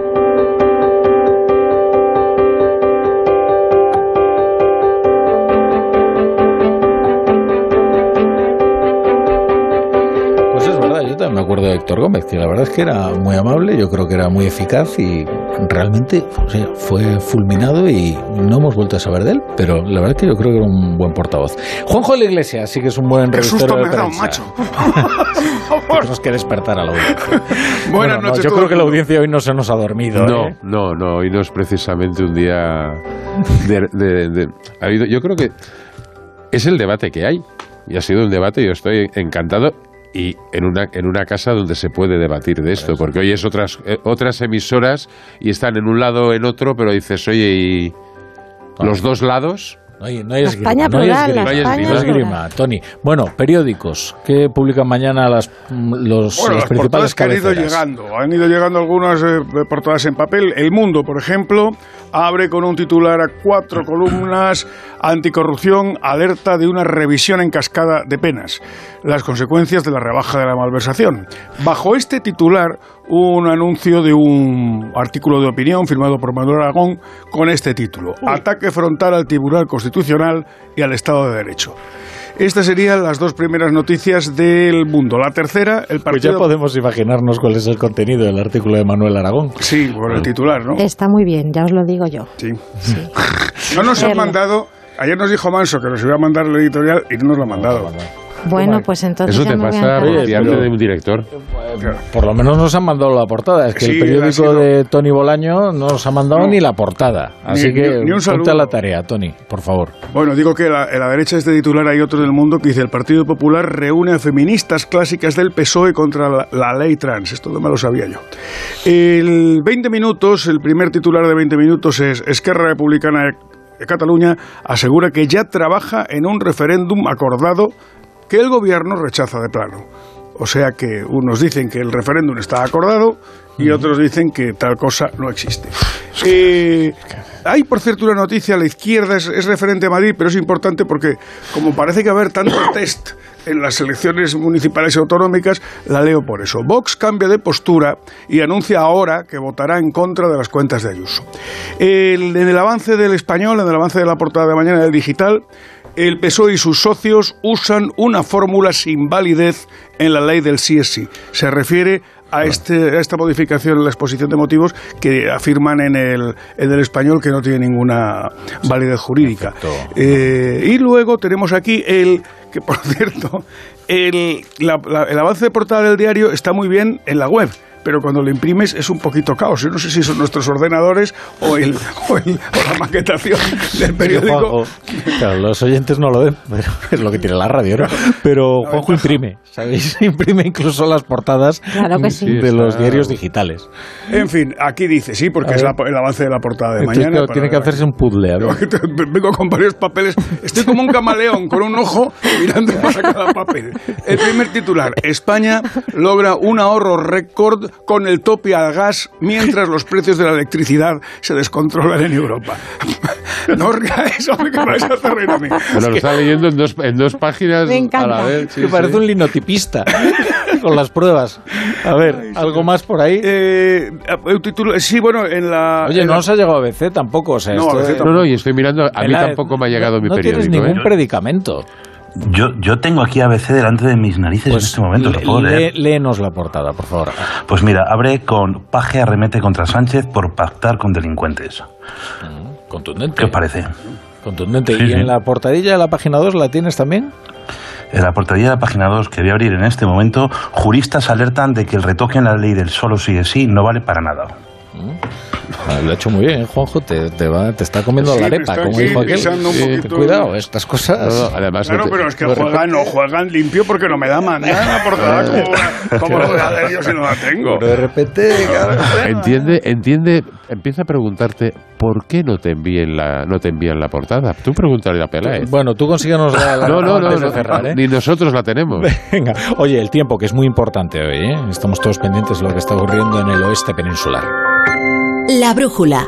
Me acuerdo de Héctor Gómez, que la verdad es que era muy amable, yo creo que era muy eficaz y realmente fue fulminado y no hemos vuelto a saber de él, pero la verdad es que yo creo que era un buen portavoz. Juanjo de la Iglesia, sí que es un buen revisor de prensa. macho. Tenemos que despertar a la audiencia. Buenas noches. yo creo que la audiencia hoy no se nos ha dormido. No, ¿eh? no, no, hoy no es precisamente un día de, yo creo que es el debate que hay y ha sido un debate, yo estoy encantado y en una, en una casa donde se puede debatir de esto, porque hoy es otras, eh, otras emisoras y están en un lado en otro, pero dices, oye, ¿y los dos lados? No hay, no hay esgrima, no hay esgrima, Tony. Bueno, periódicos que publican mañana las, los, bueno, las, principales que han ido llegando. Han ido llegando algunas eh, portadas en papel. El Mundo, por ejemplo, abre con un titular a cuatro columnas, anticorrupción, alerta de una revisión en cascada de penas, las consecuencias de la rebaja de la malversación. Bajo este titular, un anuncio de un artículo de opinión firmado por Manuel Aragón con este título, Ataque frontal al Tribunal Constitucional y al Estado de Derecho. Estas serían las dos primeras noticias del mundo. La tercera, el partido... Pues ya podemos imaginarnos cuál es el contenido del artículo de Manuel Aragón. Sí, por el titular, ¿no? Está muy bien, ya os lo digo yo. Sí. no nos han mandado... Ayer nos dijo Manso que nos iba a mandar el editorial y no nos lo ha mandado. Bueno, pues entonces. Eso te pasa por de un director. Por lo menos nos han mandado la portada. Es que el periódico de Tony Bolaño no nos ha mandado ni la portada. Así que ni, a la tarea, Tony, por favor. Bueno, digo que en la derecha de este titular hay otro del mundo que dice: el Partido Popular reúne a feministas clásicas del PSOE contra la, ley trans. Esto no me lo sabía yo. El 20 minutos, el primer titular de 20 minutos es Esquerra Republicana Cataluña asegura que ya trabaja en un referéndum acordado que el gobierno rechaza de plano. O sea que unos dicen que el referéndum está acordado y otros dicen que tal cosa no existe. Eh, hay, por cierto, una noticia, a la izquierda es, referente a Madrid, pero es importante porque como parece que va a haber tanto test en las elecciones municipales y autonómicas, la leo por eso. Vox cambia de postura y anuncia ahora que votará en contra de las cuentas de Ayuso. en el avance del español, en el avance de la portada de mañana del digital, el PSOE y sus socios usan una fórmula sin validez en la ley del CSI. Se refiere a, este, a esta modificación en la exposición de motivos que afirman en el, en el español que no tiene ninguna validez jurídica. Eh, y luego tenemos aquí el que, por cierto, el, la- la- el avance de portada del diario está muy bien en la web. Pero cuando lo imprimes es un poquito caos. Yo no sé si son nuestros ordenadores o, el, o, el- o la maquetación del periódico. Juanjo, claro, los oyentes no lo ven, pero es lo que tiene la radio, ¿no? Pero Juanjo imprime, ¿sabéis? Imprime incluso las portadas Claro que sí. de los diarios digitales. En fin, aquí dice, sí, porque A es la- el avance de la portada de Entonces, mañana. tiene que hacerse un puzzle. a ver. Vengo con varios papeles. Estoy como un camaleón con un ojo mirando para cada papel. El primer titular. España logra un ahorro récord con el tope al gas mientras los precios de la electricidad se descontrolan en Europa. No que me vais a hacer a mí. Bueno, lo está leyendo en dos, en dos páginas Me encanta. a la vez. sí, que parece sí. un linotipista con las pruebas. A ver, ¿algo más por ahí? Eh, el título, sí, bueno, en la. Oye, en no la- nos ha llegado a BC tampoco. O sea, No, esto ABC No, no, y estoy mirando, a mí Vela, tampoco me ha llegado no, mi no periódico. tienes ningún ¿eh? predicamento. Yo, yo tengo aquí ABC delante de mis narices en este momento, lo puedo leer. léenos la portada, por favor. Pues mira, abre con Paje arremete contra Sánchez por pactar con delincuentes. Contundente. ¿Qué os parece? Contundente. Sí, ¿Y sí. en la portadilla de la página 2 la tienes también? En la portadilla de la página 2 que voy a abrir en este momento, juristas alertan de que el retoque en la ley del solo sí es sí no vale para nada. Ah, Lo ha hecho muy bien, ¿eh, Juanjo. Te, te, va, te está comiendo Sí, la arepa, como dijo aquel. Cuidado, estas cosas. No, no, además, Claro, no pero es que juegan, no juegan limpio porque no me da mañana la portada como, como lo de Adelio si no la tengo. Pero de repente, claro, Entiende, entiende, empieza a preguntarte por qué no te envíen la, no te envían la portada. Tú pregúntale a Peláez. Bueno, tú consíguenos la, la No, no, no, no, cerrar, ¿eh? ni nosotros la tenemos. Venga, oye, el tiempo, que es muy importante hoy, ¿eh? Estamos todos pendientes de lo que está ocurriendo en el oeste peninsular. La brújula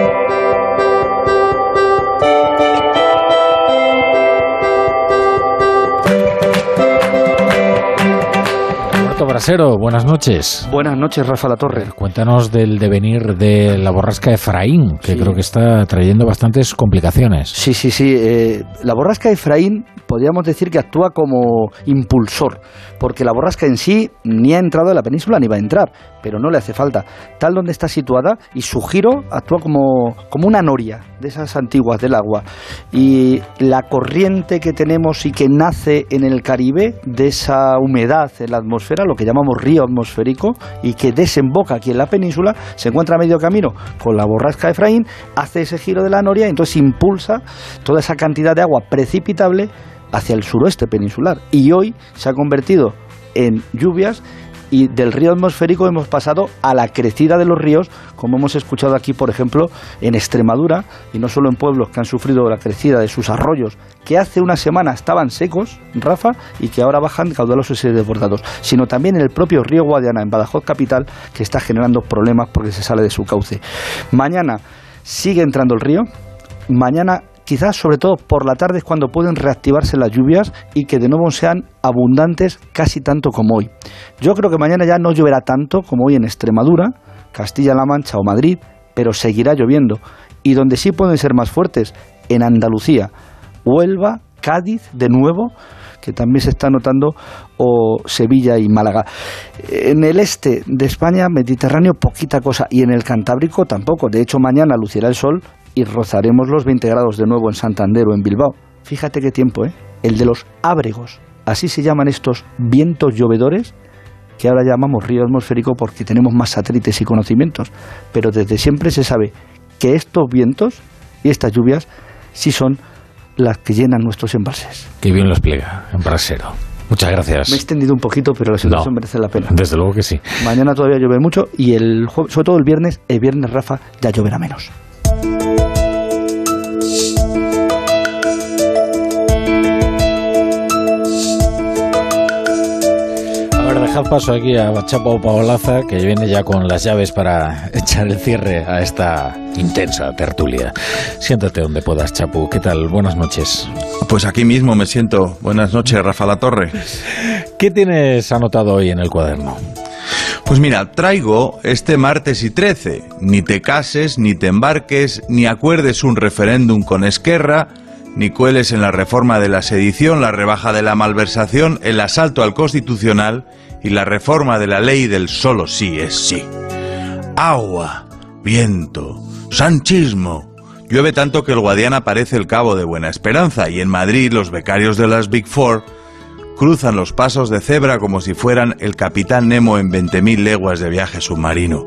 Brasero, buenas noches. Buenas noches, Rafa La Torre. Cuéntanos del devenir de la borrasca Efraín, que creo que está trayendo bastantes complicaciones. Sí, sí, sí. eh, la borrasca Efraín podríamos decir que actúa como impulsor, porque la borrasca en sí ni ha entrado en la península ni va a entrar, pero no le hace falta. Tal donde está situada y su giro actúa como, como una noria de esas antiguas del agua. Y la corriente que tenemos y que nace en el Caribe, de esa humedad en la atmósfera, lo que llamamos río atmosférico, y que desemboca aquí en la península, se encuentra a medio camino con la borrasca Efraín, hace ese giro de la noria entonces impulsa toda esa cantidad de agua precipitable hacia el suroeste peninsular. Y hoy se ha convertido en lluvias y del río atmosférico hemos pasado a la crecida de los ríos, como hemos escuchado aquí, por ejemplo, en Extremadura, y no solo en pueblos que han sufrido la crecida de sus arroyos, que hace una semana estaban secos, Rafa, y que ahora bajan caudalosos y desbordados, sino también en el propio río Guadiana, en Badajoz capital, que está generando problemas porque se sale de su cauce. Mañana sigue entrando el río, mañana quizás sobre todo por la tarde es cuando pueden reactivarse las lluvias y que de nuevo sean abundantes casi tanto como hoy. Yo creo que mañana ya no lloverá tanto como hoy en Extremadura, Castilla-La Mancha o Madrid, pero seguirá lloviendo. Y donde sí pueden ser más fuertes, en Andalucía, Huelva, Cádiz, de nuevo, que también se está notando, o Sevilla y Málaga. En el este de España, Mediterráneo, poquita cosa, y en el Cantábrico tampoco. De hecho, mañana lucirá el sol y rozaremos los 20 grados de nuevo en Santander o en Bilbao. Fíjate qué tiempo, ¿eh? El de los ábregos. Así se llaman estos vientos llovedores que ahora llamamos río atmosférico porque tenemos más satélites y conocimientos. Pero desde siempre se sabe que estos vientos y estas lluvias sí son las que llenan nuestros embalses. Qué bien lo explica, en Brasero. Muchas gracias. Me he extendido un poquito, pero la situación No. merece la pena. Desde luego que sí. Mañana todavía llueve mucho y el sobre todo el viernes, el viernes Rafa ya lloverá menos. Dejad paso aquí a Chapo Paolaza, que viene ya con las llaves para echar el cierre a esta intensa tertulia. Siéntate donde puedas, Chapu. ¿Qué tal? Buenas noches. Pues aquí mismo me siento. Buenas noches, Rafa La Torre. ¿Qué tienes anotado hoy en el cuaderno? Pues mira, traigo este martes y 13. Ni te cases, ni te embarques, ni acuerdes un referéndum con Esquerra, ni cueles en la reforma de la sedición, la rebaja de la malversación, el asalto al constitucional y la reforma de la ley del solo sí es sí. Agua, viento, sanchismo. Llueve tanto que el Guadiana parece el cabo de Buena Esperanza y en Madrid los becarios de las Big Four cruzan los pasos de cebra como si fueran el capitán Nemo en 20.000 leguas de viaje submarino.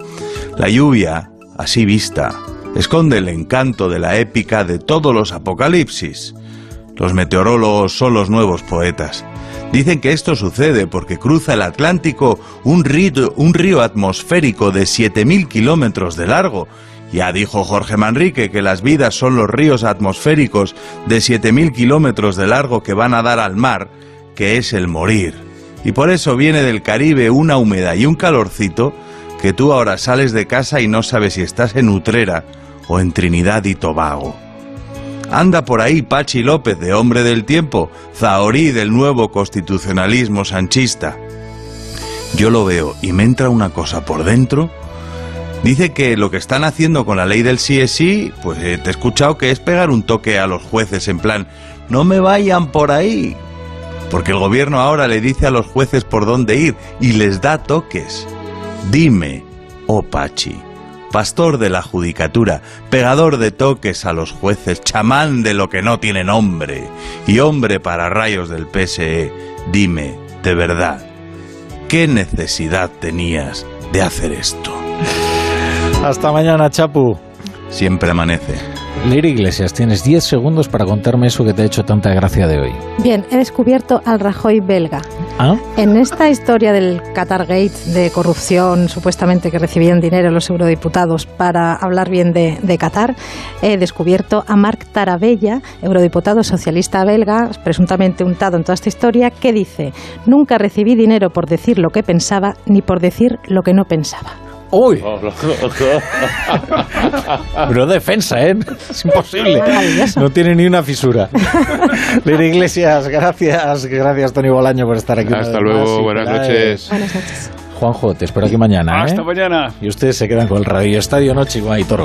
La lluvia, así vista, esconde el encanto de la épica de todos los apocalipsis. Los meteorólogos son los nuevos poetas. Dicen que esto sucede porque cruza el Atlántico un río, un río atmosférico de 7.000 kilómetros de largo. Ya dijo Jorge Manrique que las vidas son los ríos atmosféricos de 7.000 kilómetros de largo que van a dar al mar que es el morir. Y por eso viene del Caribe una humedad y un calorcito que tú ahora sales de casa y no sabes si estás en Utrera o en Trinidad y Tobago. Anda por ahí Pachi López, de Hombre del Tiempo, Zahorí del nuevo constitucionalismo sanchista. Yo lo veo y me entra una cosa por dentro. Dice que lo que están haciendo con la ley del sí es sí, pues eh, te he escuchado que es pegar un toque a los jueces en plan, no me vayan por ahí, porque el gobierno ahora le dice a los jueces por dónde ir y les da toques. Dime, oh Pachi, pastor de la judicatura, pegador de toques a los jueces, chamán de lo que no tiene nombre y hombre para rayos del PSE, dime, de verdad, ¿qué necesidad tenías de hacer esto? Hasta mañana, Chapu. Siempre amanece. Lira Iglesias, tienes 10 segundos para contarme eso que te ha hecho tanta gracia de hoy. Bien, he descubierto al Rajoy belga. ¿Ah? En esta historia del Qatargate de corrupción, supuestamente que recibían dinero los eurodiputados para hablar bien de, de Qatar, he descubierto a Marc Tarabella, eurodiputado socialista belga, presuntamente untado en toda esta historia, que dice: Nunca recibí dinero por decir lo que pensaba ni por decir lo que no pensaba. ¡Uy! Pero defensa, ¿eh? Es imposible. No tiene ni una fisura. Lira Iglesias, gracias. Gracias, Tony Bolaño, por estar aquí. Hasta luego, buenas noches. Buenas noches. Juanjo, te espero aquí mañana. ¿eh? Hasta mañana. Y ustedes se quedan con el Radio Estadio Noche y Toro.